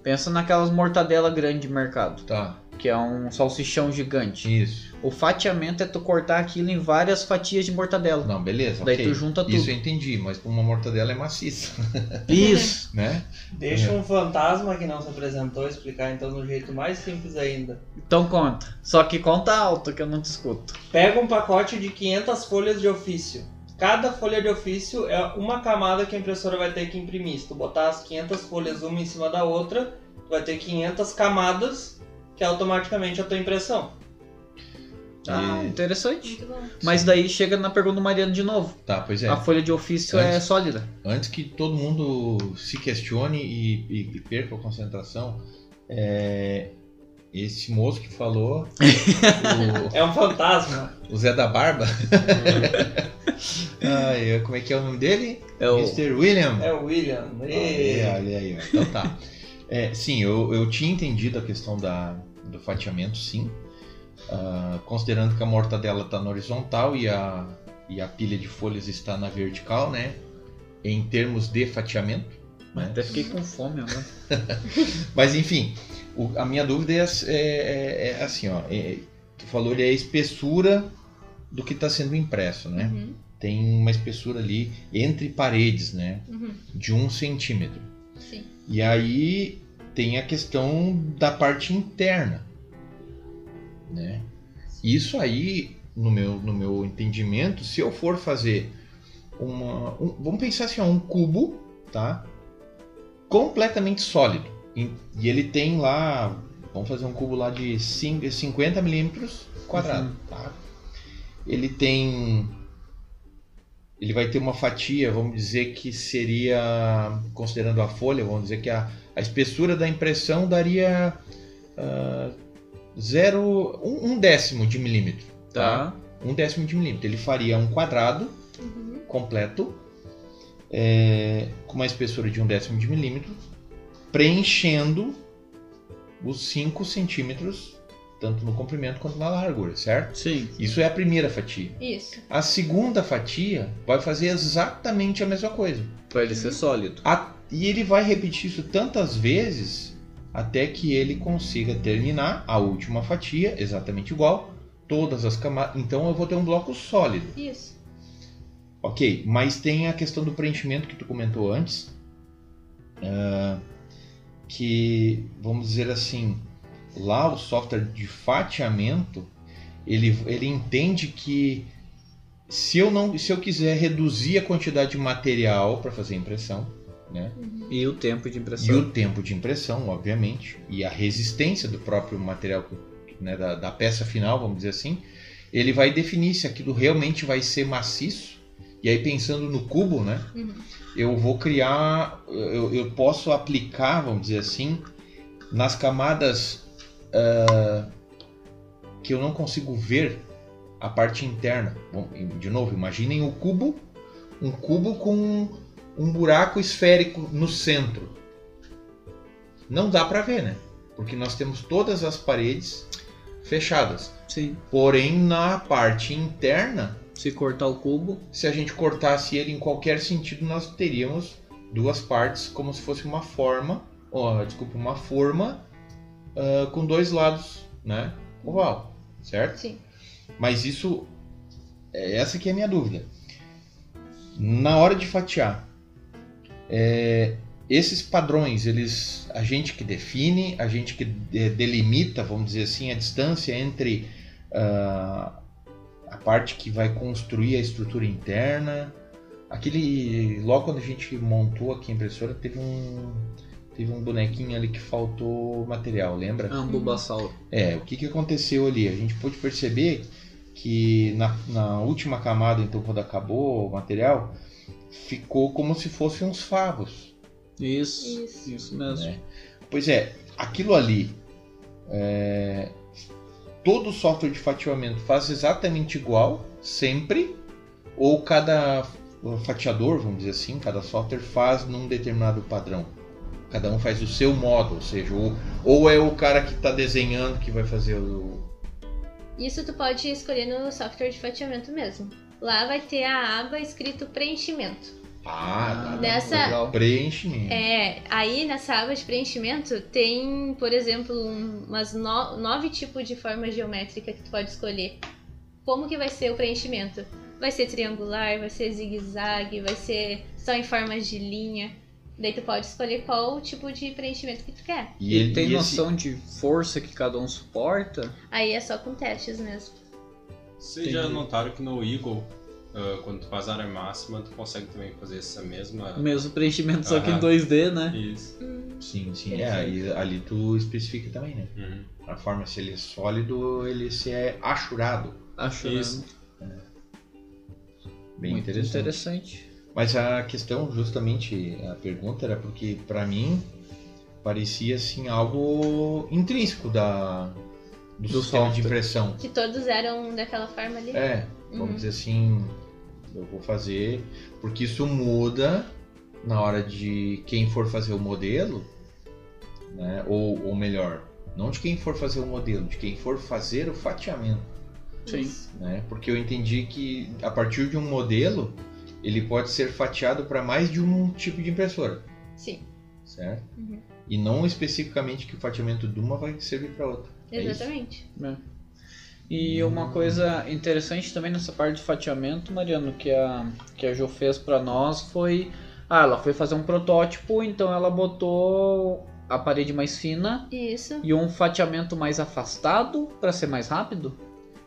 Pensa naquelas mortadela grande de mercado. Tá. Que é um salsichão gigante. Isso. O fatiamento é tu cortar aquilo em várias fatias de mortadela. Não, beleza. Daí ok. tu junta tudo. Isso eu entendi, mas uma mortadela é maciça, Isso. né? Deixa um fantasma que não se apresentou explicar então no jeito mais simples ainda. Então conta. Só que conta alto que eu não te escuto. Pega um pacote de 500 folhas de ofício. Cada folha de ofício é uma camada que a impressora vai ter que imprimir. Se tu botar as 500 folhas uma em cima da outra, tu vai ter 500 camadas, que é automaticamente a tua impressão. Ah, E- interessante. Muito bom. Mas daí chega na pergunta do Mariano de novo. Tá, pois é. A folha de ofício é Antes- sólida. Antes que todo mundo se questione e, e- e perca a concentração, é, esse moço que falou, É um fantasma. o, o Zé da Barba, Ai, como é que é o nome dele? É o... Mr. William. É o William. Olha, Ê. olha aí, ó. então tá. É, sim, eu, eu tinha entendido a questão da, do fatiamento, sim. Ah, considerando que a mortadela está na horizontal e a, e a pilha de folhas está na vertical, né? Em termos de fatiamento. Né? Até fiquei com fome agora. Mas enfim, o- a minha dúvida é, é- é- é assim, ó. é- tu falou ali a espessura do que está sendo impresso, né? Uhum, Tem uma espessura ali entre paredes, né? uhum, De um centímetro. sim. E aí tem a questão da parte interna, né? Isso aí, no meu, no meu entendimento, se eu for fazer uma, um- vamos pensar assim, ó, um cubo, tá? Completamente sólido. E, e ele tem lá, vamos fazer um cubo lá de cin- 50 milímetros quadrado, tá? Ele tem ele vai ter uma fatia, vamos dizer que seria, considerando a folha, vamos dizer que a, a espessura da impressão daria ah, zero, um, um décimo de milímetro. Tá. Um décimo de milímetro. Ele faria um quadrado Uhum, completo, é, com uma espessura de um décimo de milímetro, preenchendo os 5 centímetros, tanto no comprimento quanto na largura, certo? Sim. Isso é a primeira fatia. Isso. A segunda fatia vai fazer exatamente a mesma coisa. Pra ele ser sólido. A- e ele vai repetir isso tantas vezes até que ele consiga terminar a última fatia exatamente igual, todas as camadas. Então eu vou ter um bloco sólido. Isso. Ok, mas tem a questão do preenchimento que tu comentou antes, ah, que vamos dizer assim, lá o software de fatiamento ele, ele entende que se eu não se eu quiser reduzir a quantidade de material para fazer a impressão, né, Uhum. E o tempo de e impressão. o tempo de impressão, obviamente, e a resistência do próprio material, né, da, da peça final, vamos dizer assim, ele vai definir se aquilo realmente vai ser maciço. E aí pensando no cubo, né, Uhum. eu vou criar, eu, eu posso aplicar, vamos dizer assim, nas camadas ah, que eu não consigo ver a parte interna. Bom, de novo, imaginem o cubo, um cubo com um buraco esférico no centro. Não dá para ver, né? Porque nós temos todas as paredes fechadas. Sim. Porém, na parte interna, Se cortar o cubo. se a gente cortasse ele em qualquer sentido, nós teríamos duas partes como se fosse uma forma, ó, desculpa, uma forma ah, com dois lados, né? Oval, certo? Sim. Mas isso, é essa que é a minha dúvida. Na hora de fatiar, é, esses padrões, eles, a gente que define, a gente que de- delimita, vamos dizer assim, a distância entre ah, a parte que vai construir a estrutura interna. Aquele, logo quando a gente montou aqui a impressora, teve um, teve um bonequinho ali que faltou material, lembra? Ah, um bulbasauro. É, o que, que aconteceu ali? A gente pôde perceber que na, na última camada, então quando acabou o material, ficou como se fossem uns favos. Isso. Isso. Isso mesmo. né? Pois é, aquilo ali, é, todo software de fatiamento faz exatamente igual, sempre, ou cada fatiador, vamos dizer assim, cada software faz num determinado padrão. Cada um faz o seu modo, ou seja, ou, ou é o cara que está desenhando que vai fazer o, Isso tu pode escolher no software de fatiamento mesmo. Lá vai ter a aba escrito preenchimento. Ah, tá. Nessa- legal. Preenchimento. É, aí nessa aba de preenchimento tem, por exemplo, um- umas no- nove tipos de forma geométrica que tu pode escolher. Como que vai ser o preenchimento? Vai ser triangular, vai ser zigue-zague, vai ser só em formas de linha. Daí tu pode escolher qual tipo de preenchimento que tu quer. E ele tem e esse- noção de força que cada um suporta? Aí é só com testes mesmo. Vocês já notaram que no Eagle, ah, quando tu faz área máxima, tu consegue também fazer essa mesma. Mesmo preenchimento, só que em Aham. 2D, né? Isso. Sim, sim. É, aí, ali tu especifica também, né? Uhum. A forma se ele é sólido, ele se é achurado. Acho Isso. Bem muito interessante. interessante. Mas a questão, justamente, a pergunta era porque, pra mim, parecia assim algo intrínseco da, do, Do sistema de software. impressão. Que todos eram daquela forma ali. É, vamos Uhum. dizer assim, eu vou fazer, porque isso muda na hora de quem for fazer o modelo, né? Ou, ou melhor, não de quem for fazer o modelo, de quem for fazer o fatiamento, Sim. Né? Porque eu entendi que a partir de um modelo, ele pode ser fatiado para mais de um tipo de impressora, Sim, certo? Uhum. E não especificamente que o fatiamento de uma vai servir para outra. É exatamente. E uma coisa interessante também nessa parte de fatiamento, Mariano, que a, que a Jo fez pra nós foi. Ah, ela foi fazer um protótipo, então ela botou a parede mais fina Isso. e um fatiamento mais afastado pra ser mais rápido.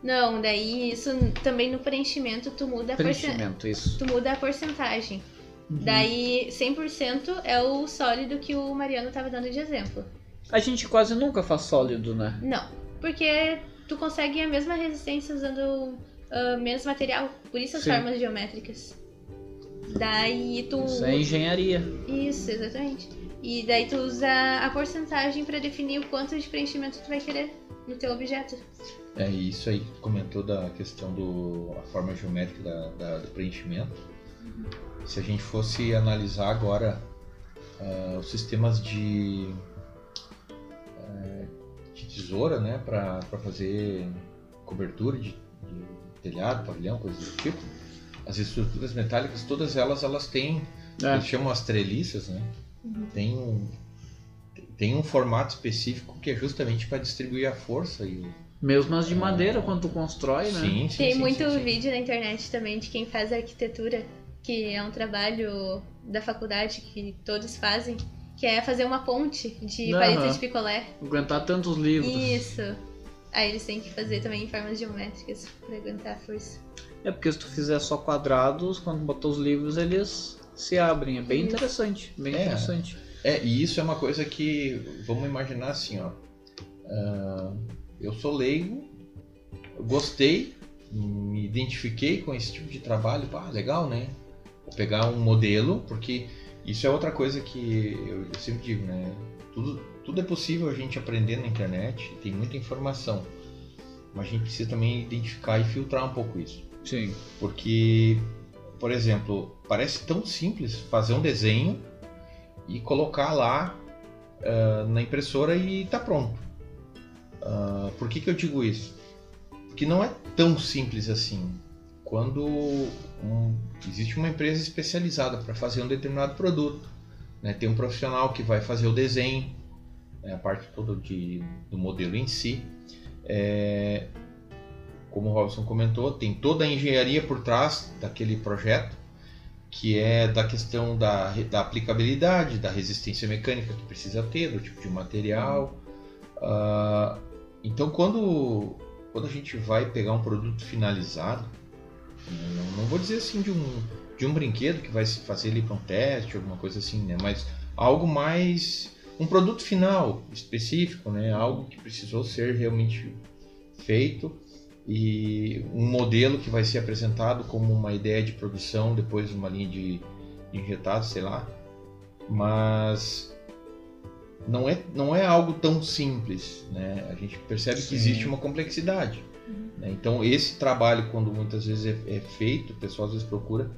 Não, daí isso também no preenchimento tu muda a porcentagem. Preenchimento, isso. Tu muda a porcentagem. Uhum. Daí 100% é o sólido que o Mariano tava dando de exemplo. A gente quase nunca faz sólido, né? Não, porque tu consegue a mesma resistência usando ah, menos material, por isso as Sim. formas geométricas. Daí tu. Isso é engenharia. Isso, exatamente. E daí tu usa a porcentagem pra definir o quanto de preenchimento tu vai querer no teu objeto. É isso aí, que tu comentou da questão do a forma geométrica da, da- do preenchimento. Se a gente fosse analisar agora ah, os sistemas de, eh, de tesoura, né, para fazer cobertura de, de telhado, pavilhão, coisas do tipo, as estruturas metálicas, todas elas, elas têm, É. eles chamam as treliças, né? Uhum. Tem um tem um formato específico que é justamente para distribuir a força e o Mesmo as de madeira, quando tu constrói, né? Sim, sim, Tem sim, muito sim, sim. vídeo na internet também de quem faz arquitetura, que é um trabalho da faculdade que todos fazem, que é fazer uma ponte de paleta de picolé. Aguentar tantos livros. Isso. Aí eles têm que fazer também em formas geométricas pra aguentar a força. É porque se tu fizer só quadrados, quando botar os livros, eles se abrem. É bem Isso. interessante. Bem É. interessante. É, e isso é uma coisa que, vamos imaginar assim, ó. ah, eu sou leigo, eu gostei, me identifiquei com esse tipo de trabalho, pá, legal, né? Vou pegar um modelo, porque isso é outra coisa que eu, eu sempre digo, né? Tudo, tudo é possível a gente aprender na internet, tem muita informação, mas a gente precisa também identificar e filtrar um pouco isso. Sim. Porque, por exemplo, parece tão simples fazer um desenho e colocar lá ah, na impressora e tá pronto. Ah, por que, que eu digo isso? Porque não é tão simples assim. Quando um- existe uma empresa especializada para fazer um determinado produto, né, tem um profissional que vai fazer o desenho, né, a parte toda de, do modelo em si. É, como o Robson comentou, tem toda a engenharia por trás daquele projeto, que é da questão da, da aplicabilidade, da resistência mecânica que precisa ter, do tipo de material. Ah, então, quando, quando a gente vai pegar um produto finalizado, não, não vou dizer assim de um, de um brinquedo que vai se fazer ali para um teste, alguma coisa assim, né? mas algo mais. um produto final específico, né? algo que precisou ser realmente feito e um modelo que vai ser apresentado como uma ideia de produção, depois uma linha de injetado, sei lá. Mas não é, não é algo tão simples, né? A gente percebe Sim. que existe uma complexidade. Né? Então esse trabalho, quando muitas vezes é, é feito, o pessoal às vezes procura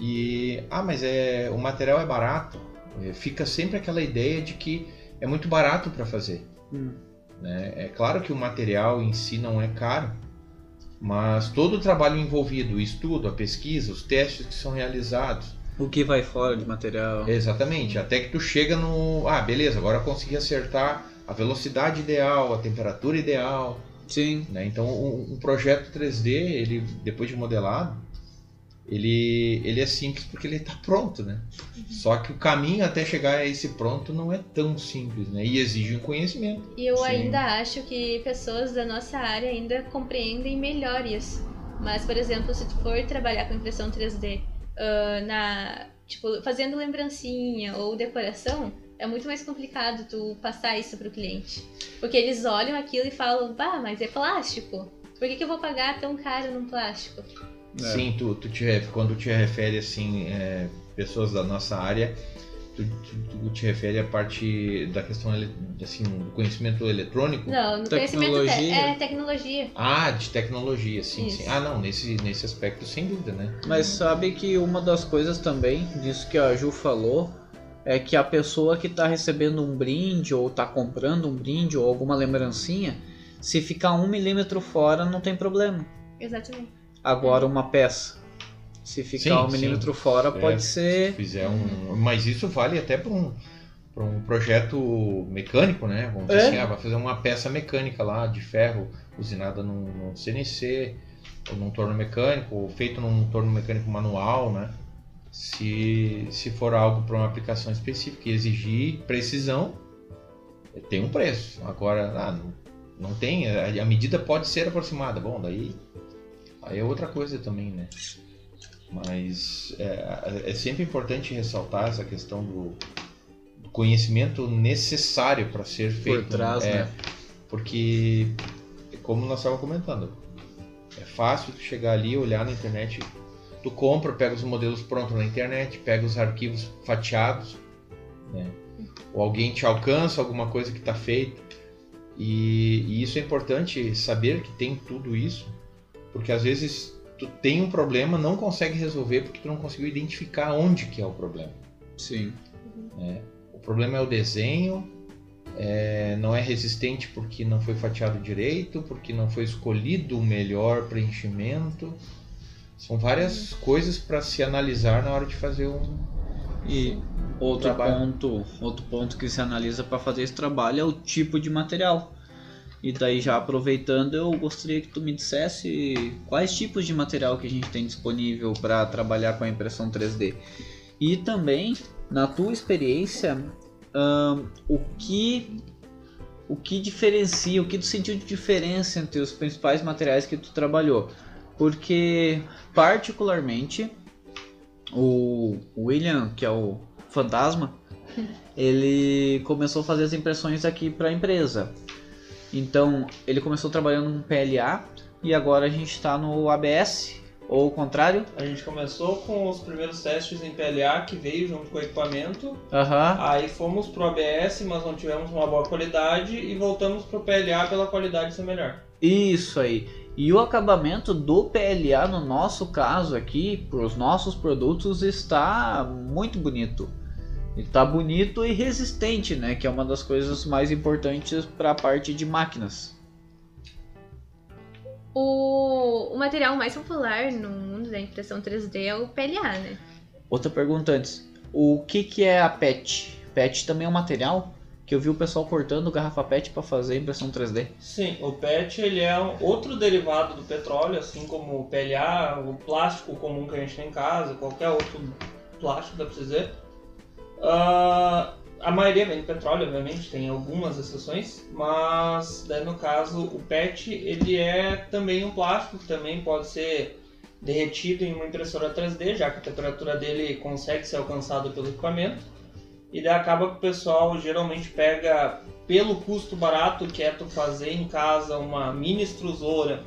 e ah, mas é o material é barato. É, fica sempre aquela ideia de que é muito barato para fazer. Hum. né? É claro que o material em si não é caro, mas todo o trabalho envolvido, o estudo, a pesquisa, os testes que são realizados, O que vai fora de material. Exatamente, até que tu chega no. Ah, beleza, agora eu consegui acertar a velocidade ideal, a temperatura ideal. Sim. Né? Então, um, um projeto 3D, ele depois de modelado, ele, ele é simples porque ele está pronto, né? Só que o caminho até chegar a esse pronto não é tão simples, né? E exige um conhecimento. E eu Sim. ainda acho que pessoas da nossa área ainda compreendem melhor isso. Mas, por exemplo, se tu for trabalhar com impressão 3D ah, na, tipo, fazendo lembrancinha ou decoração, é muito mais complicado tu passar isso pro cliente. Porque eles olham aquilo e falam, bah, mas é plástico. Por que, que eu vou pagar tão caro num plástico? É. Sim, tu, tu te, quando te refere assim, é, pessoas da nossa área, tu, tu- tu te refere à parte da questão assim, do conhecimento eletrônico? Não, no conhecimento te Tecnologia. é tecnologia. Ah, de tecnologia, sim, Isso. sim. Ah, não, nesse, nesse aspecto, sem dúvida, né? Mas sabe que uma das coisas também, disso que a Ju falou, é que a pessoa que está recebendo um brinde, ou está comprando um brinde, ou alguma lembrancinha, se ficar um milímetro fora, não tem problema. Exatamente. Agora uma peça. Se ficar Sim, um sim. milímetro fora, É. pode ser. Se fizer um. Mas isso vale até para um, pra um projeto mecânico, né? Vamos dizer É. assim, ah, vai fazer uma peça mecânica lá de ferro usinada num, num CNC, ou num torno mecânico, ou feito num torno mecânico manual, né? Se, se for algo para uma aplicação específica e exigir precisão, tem um preço. Agora, ah, não, não tem, a, a medida pode ser aproximada. Bom, daí aí é outra coisa também, né? Mas é, é sempre importante ressaltar essa questão do, do conhecimento necessário para ser feito. trás, é, né? Porque, como nós estávamos comentando, é fácil chegar ali, olhar na internet, tu compra, pega os modelos prontos na internet, pega os arquivos fatiados, né? ou alguém te alcança alguma coisa que está feita. E, e isso é importante saber que tem tudo isso, porque às vezes tu tem um problema, não consegue resolver porque tu não conseguiu identificar onde que é o problema. Sim. O problema é o desenho, é, não é resistente porque não foi fatiado direito, porque não foi escolhido o melhor preenchimento. São várias coisas para se analisar na hora de fazer um. E outro Trabalho. ponto, outro ponto que se analisa para fazer esse trabalho é o tipo de material. E daí já aproveitando, eu gostaria que tu me dissesse quais tipos de material que a gente tem disponível para trabalhar com a impressão 3D. E também, na tua experiência, ahn, o que o que diferencia, o que tu sentiu de diferença entre os principais materiais que tu trabalhou? Porque particularmente o William, que é o fantasma, ele começou a fazer as impressões aqui para a empresa. Então, ele começou trabalhando no PLA e agora a gente está no ABS, ou o contrário. A gente começou com os primeiros testes em PLA que veio junto com o equipamento. Aham. Aí fomos pro ABS, mas não tivemos uma boa qualidade e voltamos pro PLA pela qualidade ser melhor. Isso aí. E o acabamento do PLA, no nosso caso aqui, para os nossos produtos, está muito bonito. Ele está bonito e resistente, né? Que é uma das coisas mais importantes para a parte de máquinas. O, o material mais popular no mundo da impressão 3D é o PLA, né? Outra pergunta antes. O que, que é a PET? PET também é um material que eu vi o pessoal cortando garrafa PET para fazer impressão 3D. Sim, o PET ele é outro derivado do petróleo, assim como o PLA, o plástico comum que a gente tem em casa, qualquer outro plástico, dá pra dizer. Ah, a maioria vem de petróleo, obviamente, tem algumas exceções, mas daí no caso o PET ele é também um plástico que também pode ser derretido em uma impressora 3D, já que a temperatura dele consegue ser alcançada pelo equipamento. E daí acaba que o pessoal geralmente pega pelo custo barato que é tu fazer em casa uma mini extrusora,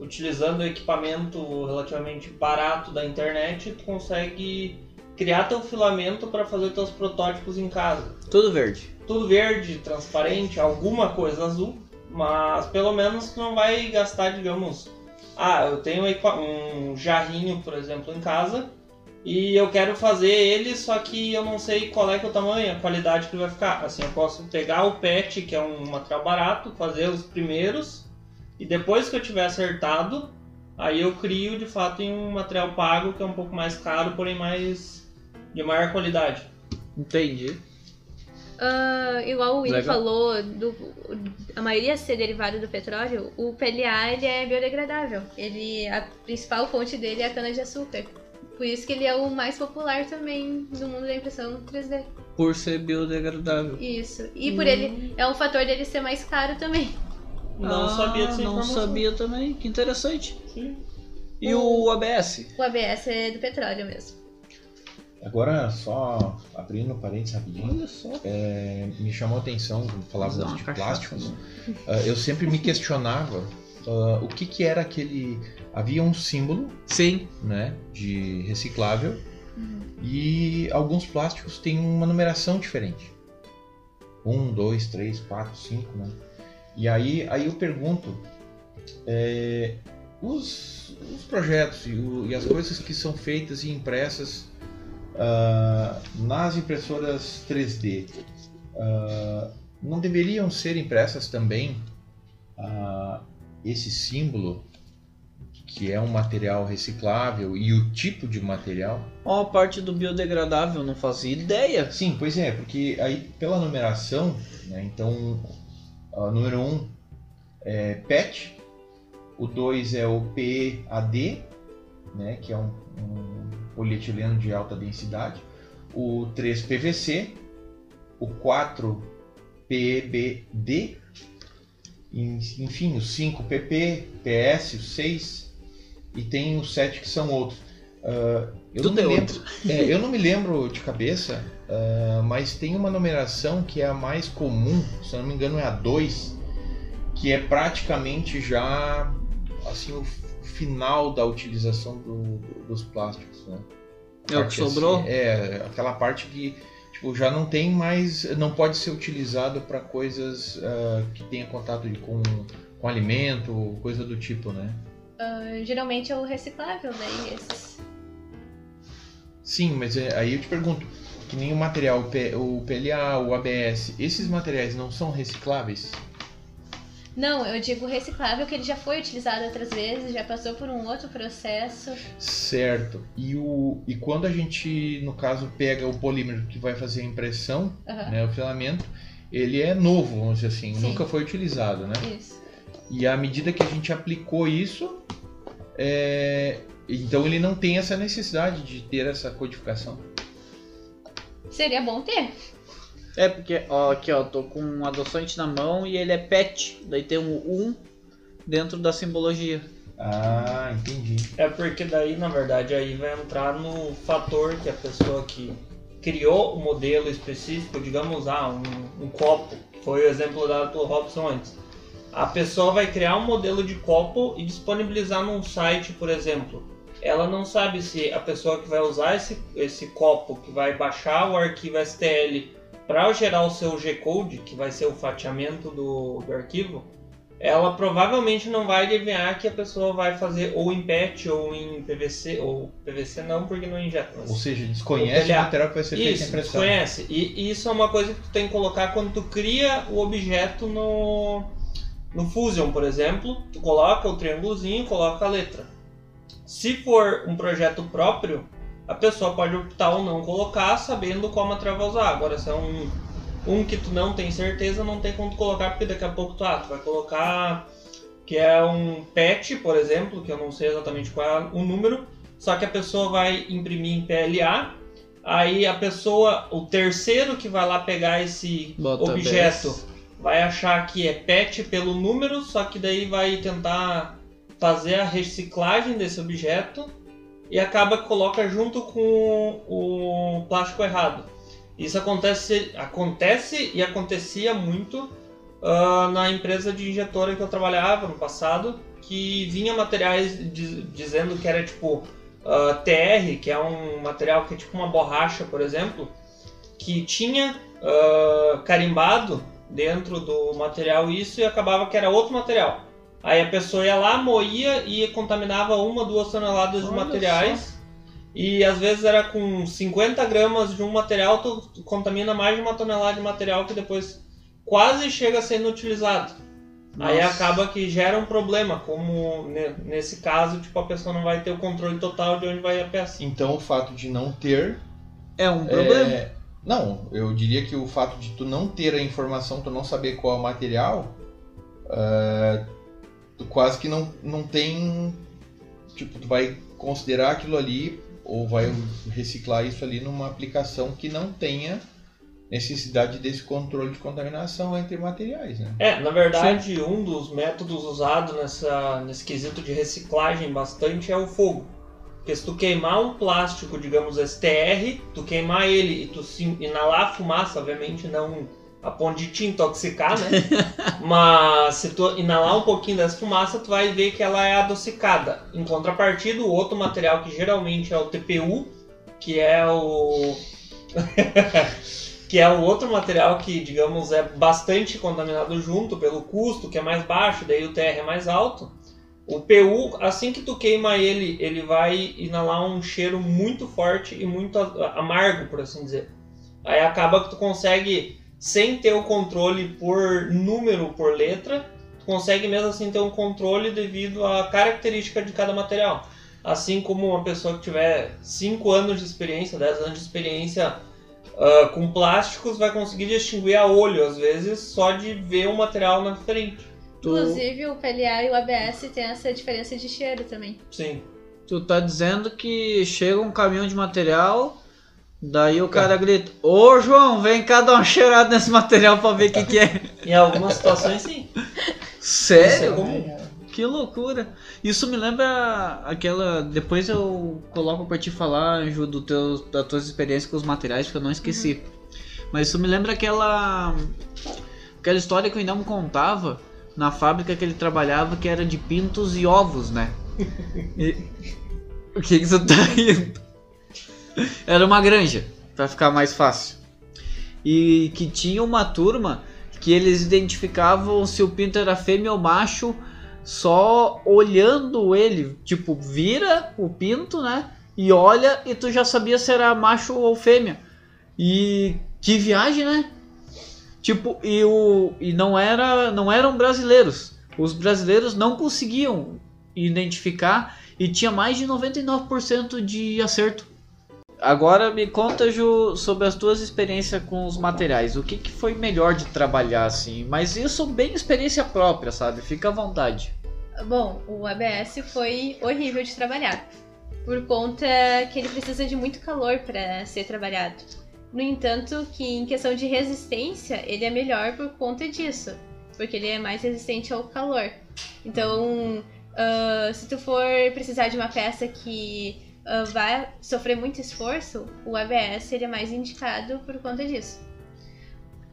utilizando o equipamento relativamente barato da internet, tu consegue criar teu filamento para fazer teus protótipos em casa. Tudo verde. Tudo verde, transparente, alguma coisa azul, mas pelo menos tu não vai gastar, digamos, ah, eu tenho um um jarrinho, por exemplo, em casa e eu quero fazer ele, só que eu não sei qual é que é o tamanho, a qualidade que ele vai ficar. Assim, eu posso pegar o PET, que é um material barato, fazer os primeiros e depois que eu tiver acertado, aí eu crio de fato em um material pago que é um pouco mais caro, porém mais de maior qualidade. Entendi. Ah, igual o Legal. falou, do, a maioria ser derivado do petróleo, o PLA ele é biodegradável. Ele, a principal fonte dele é a cana-de-açúcar. Por isso que ele é o mais popular também no mundo da impressão 3D. Por ser biodegradável. Isso. E por ele é um fator dele ser mais caro também. Não Ah, sabia dessa Não informação. sabia também. Que interessante. Sim. E o ABS? O ABS é do petróleo mesmo. Agora, só abrindo parênteses rapidinho, Olha só. é, me chamou a atenção falávamos dar uma de plásticos. Ah, eu sempre me questionava ah, o que, que era aquele. Havia um símbolo Sim. né, de reciclável e alguns plásticos têm uma numeração diferente. Um, dois, três, quatro, cinco, né? E aí, aí eu pergunto, é, os, os projetos e, o- e as coisas que são feitas e impressas ah, nas impressoras 3D ah, não deveriam ser impressas também ah, esse símbolo que é um material reciclável e o tipo de material? Ó, a parte do biodegradável, não fazia ideia. Sim, pois é, porque aí pela numeração, né, então o número 1 um é PET, o 2 é o PEAD, né, que é um, um polietileno de alta densidade, o 3 PVC, o 4 PEBD, en- enfim, o 5 PP, PS, o 6 e tem os 7 que são outros. Ah, eu Tudo não me é lembro, é, eu não me lembro de cabeça, ah, mas tem uma numeração que é a mais comum, se eu não me engano é a 2, que é praticamente já assim o final da utilização do- do- dos plásticos, né? É o que sobrou? assim, é, aquela parte que tipo, já não tem mais, não pode ser utilizado para coisas ah, que tenha contato com, com alimento, coisa do tipo, né? Ah, geralmente é o reciclável daí, esses. Sim, mas é- aí eu te pergunto, que nem o material, o PLA, o ABS, esses materiais não são recicláveis? Não, eu digo reciclável que ele já foi utilizado outras vezes, já passou por um outro processo. Certo. E, o, e quando a gente, no caso, pega o polímero que vai fazer a impressão, Aham, né, o filamento, ele é novo, vamos dizer assim, Sim. nunca foi utilizado, né? Isso. E à medida que a gente aplicou isso, é, então ele não tem essa necessidade de ter essa codificação. Seria bom ter. É, porque, ó, aqui, ó, tô com um adoçante na mão e ele é PET. Daí tem um 1 dentro da simbologia. Ah, entendi. É porque daí, na verdade, aí vai entrar no fator que a pessoa que criou o modelo específico, digamos, ah, um, um copo, foi o exemplo dado pelo Robson antes. A pessoa vai criar um modelo de copo e disponibilizar num site, por exemplo. Ela não sabe se a pessoa que vai usar esse, esse copo, que vai baixar o arquivo STL para gerar o seu G-Code, que vai ser o fatiamento do, do arquivo, ela provavelmente não vai adivinhar que a pessoa vai fazer ou em PET ou em PVC, ou PVC não, porque não injeta. mas- Ou seja, desconhece o material que vai ser feito em impressão. desconhece. E isso é uma coisa que tu tem que colocar quando tu cria o objeto no, no Fusion, por exemplo. Tu coloca o triângulozinho e coloca a letra. Se for um projeto próprio, a pessoa pode optar ou não colocar, sabendo qual material vai usar. Agora, se é um, um que tu não tem certeza, não tem como colocar, porque daqui a pouco tu, ah, tu vai colocar que é um PET, por exemplo, que eu não sei exatamente qual é o número, só que a pessoa vai imprimir em PLA, aí a pessoa, o terceiro que vai lá pegar esse Bota objeto. Vai achar que é PET pelo número, só que daí vai tentar fazer a reciclagem desse objeto e acaba coloca junto com o plástico errado. Isso acontece, acontece e acontecia muito ah, na empresa de injetora que eu trabalhava no passado, que vinha materiais diz- dizendo que era tipo ah, TR, que é um material que é tipo uma borracha, por exemplo, que tinha ah, carimbado dentro do material isso e acabava que era outro material. Aí a pessoa ia lá, moía e contaminava uma, duas toneladas de Olha materiais. E às vezes era com 50 gramas de um material, tu, contamina mais de uma tonelada de material que depois quase chega a ser inutilizado. Aí Nossa. acaba que gera um problema, como ne- nesse caso, tipo, a pessoa não vai ter o controle total de onde vai a peça. Então o fato de não ter É um problema. É, não, eu diria que o fato de tu não ter a informação, tu não saber qual é o material, ah, tu quase que não, não tem. Tipo, tu vai considerar aquilo ali ou vai reciclar isso ali numa aplicação que não tenha necessidade desse controle de contaminação entre materiais, né? É, na verdade, um dos métodos usados nessa, nesse quesito de reciclagem bastante é o fogo. Porque se tu queimar um plástico, digamos STR, tu queimar ele e tu inalar a fumaça, obviamente não a ponto de te intoxicar, né? Mas se tu inalar um pouquinho dessa fumaça, tu vai ver que ela é adocicada. Em contrapartida, o outro material que geralmente é o TPU, que é o que é o outro material que, digamos, é bastante contaminado junto pelo custo, que é mais baixo, daí o TR é mais alto. O PU, assim que tu queima ele, ele vai inalar um cheiro muito forte e muito amargo, por assim dizer. Aí acaba que tu consegue, sem ter o controle por número, por letra, tu consegue mesmo assim ter um controle devido à característica de cada material. Assim como uma pessoa que tiver 5 anos de experiência, 10 anos de experiência ah, com plásticos vai conseguir distinguir a olho, às vezes, só de ver um material na frente. Tu, Inclusive, o PLA e o ABS tem essa diferença de cheiro também. Sim. tu tá dizendo que chega um caminhão de material, daí o cara grita: Ô João, vem cá dar uma cheirada nesse material pra ver o que, que é. Em algumas situações, sim. Isso é Sério? comum. Que loucura! Isso me lembra aquela. Depois eu coloco pra te falar, Ju, do teu, das tuas experiências com os materiais, porque eu não esqueci. Mas isso me lembra aquela. Aquela história que o Inão contava na fábrica que ele trabalhava, que era de pintos e ovos, né? E- O que que você tá rindo? Era uma granja, pra ficar mais fácil. E que tinha uma turma que eles identificavam se o pinto era fêmea ou macho só olhando ele, tipo, vira o pinto, né? E olha e tu já sabia se era macho ou fêmea. E que viagem, né? Tipo, e o e não era não eram brasileiros. Os brasileiros não conseguiam identificar e tinha mais de 99% de acerto. Agora me conta, Ju, sobre as tuas experiências com os materiais. O que, que foi melhor de trabalhar assim? Mas isso bem experiência própria, sabe? Fica à vontade. Bom, o ABS foi horrível de trabalhar. Por conta que ele precisa de muito calor para ser trabalhado. No entanto, que em questão de resistência, ele é melhor por conta disso. Porque ele é mais resistente ao calor. Então, ah, se tu for precisar de uma peça que ah, vai sofrer muito esforço, o ABS ele é mais indicado por conta disso.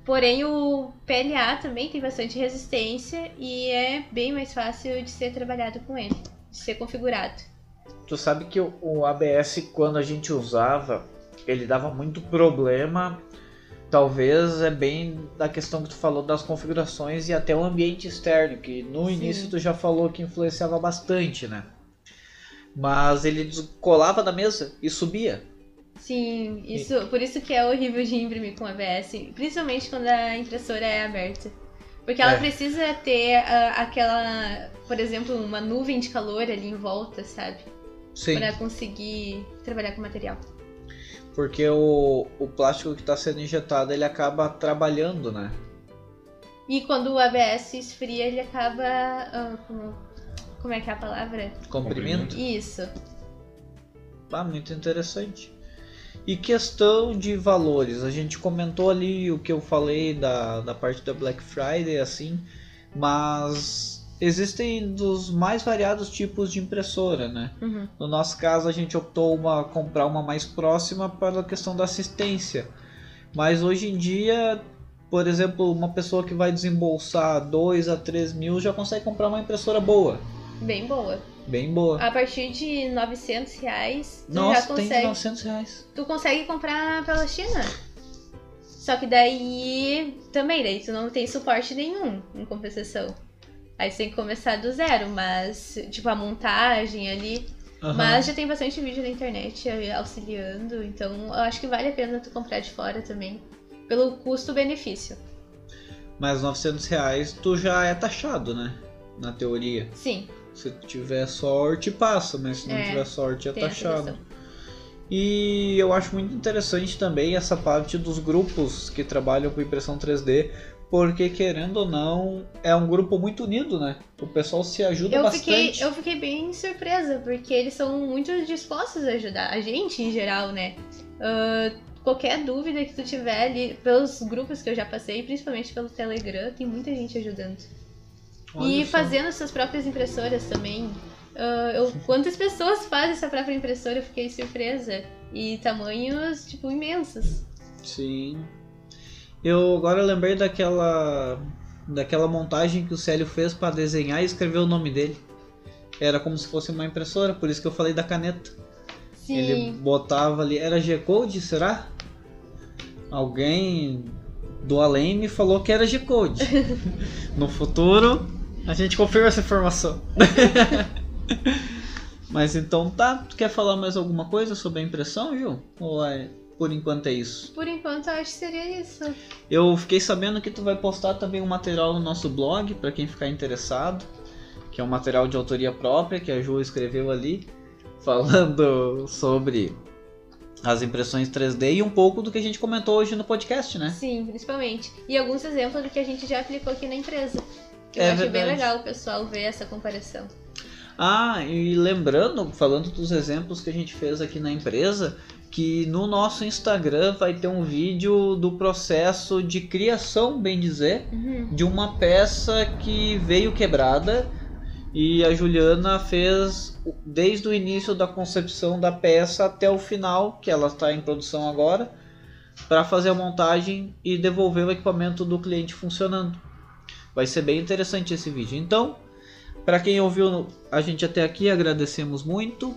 Porém, o PLA também tem bastante resistência e é bem mais fácil de ser trabalhado com ele, de ser configurado. Tu sabe que o ABS, quando a gente usava, ele dava muito problema. Talvez é bem da questão que tu falou das configurações e até o ambiente externo, que no Sim. início tu já falou que influenciava bastante, né? Mas ele descolava da mesa e subia. Sim, isso, por isso que é horrível de imprimir com ABS, principalmente quando a impressora é aberta. Porque ela É. precisa ter ah, aquela, por exemplo, uma nuvem de calor ali em volta, sabe? Sim. Pra conseguir trabalhar com o material. Porque o, o plástico que está sendo injetado ele acaba trabalhando, né? E quando o ABS esfria, ele acaba. ah, como, como é que é a palavra? Comprimindo. Isso. Ah, muito interessante. E questão de valores, a gente comentou ali o que eu falei da, da parte da Black Friday, assim, mas existem dos mais variados tipos de impressora, né? Uhum. No nosso caso, a gente optou uma comprar uma mais próxima pela questão da assistência. Mas hoje em dia, por exemplo, uma pessoa que vai desembolsar 2 a 3 mil já consegue comprar uma impressora boa, Bem boa. bem boa. A partir de 900 reais, tu já Nossa, tem consegue. 900 reais. tu consegue comprar pela China. Só que daí também, daí tu não tem suporte nenhum em compensação. Aí tu tem que começar do zero, mas tipo a montagem ali. Aham. Mas já tem bastante vídeo na internet eh, auxiliando, então eu acho que vale a pena tu comprar de fora também. Pelo custo-benefício. Mas 900 reais tu já é taxado, né? Na teoria. Sim, Se tu tiver sorte, passa, mas se não É, tiver sorte, é taxado. E eu acho muito interessante também essa parte dos grupos que trabalham com impressão 3D, porque querendo ou não, é um grupo muito unido, né? O pessoal se ajuda Eu bastante. fiquei, eu fiquei bem surpresa, porque eles são muito dispostos a ajudar, a gente em geral, né? Ah, qualquer dúvida que tu tiver ali, pelos grupos que eu já passei, principalmente pelo Telegram, tem muita gente ajudando. Olha e só. fazendo suas próprias impressoras também. Ah, eu, quantas pessoas fazem essa própria impressora? Eu fiquei surpresa. E tamanhos, tipo, imensos. Sim. Eu agora lembrei daquela daquela montagem que o Célio fez para desenhar e escrever o nome dele. Era como se fosse uma impressora, por isso que eu falei da caneta. Sim. Ele botava ali, era G-Code, será? Alguém do além me falou que era G-Code. no futuro, a gente confirma essa informação. Mas então tá, tu quer falar mais alguma coisa sobre a impressão, viu? Ou é, por enquanto é isso? Por enquanto, eu acho que seria isso. Eu fiquei sabendo que tu vai postar também um material no nosso blog para quem ficar interessado, que é um material de autoria própria que a Ju escreveu ali, falando sobre as impressões 3D e um pouco do que a gente comentou hoje no podcast, né? Sim, principalmente. E alguns exemplos do que a gente já aplicou aqui na empresa. Que É eu acho bem legal o pessoal ver essa comparação. Ah, e lembrando, falando dos exemplos que a gente fez aqui na empresa, que no nosso Instagram vai ter um vídeo do processo de criação, bem dizer, Uhum. de uma peça que veio quebrada e a Juliana fez desde o início da concepção da peça até o final, que ela está em produção agora, para fazer a montagem e devolver o equipamento do cliente funcionando. Vai ser bem interessante esse vídeo. Então, para quem ouviu a gente até aqui, agradecemos muito.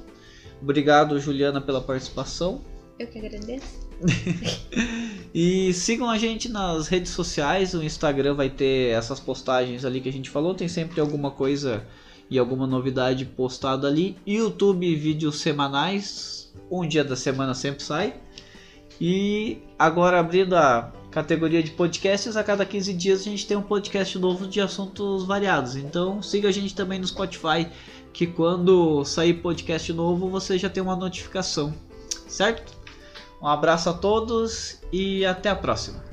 Obrigado, Juliana, pela participação. Eu que agradeço. E sigam a gente nas redes sociais, o Instagram vai ter essas postagens ali que a gente falou, tem sempre alguma coisa e alguma novidade postada ali. YouTube, vídeos semanais, um dia da semana sempre sai. E agora abrindo a categoria de podcasts, a cada 15 dias a gente tem um podcast novo de assuntos variados. Então siga a gente também no Spotify, que quando sair podcast novo você já tem uma notificação, certo? Um abraço a todos e até a próxima.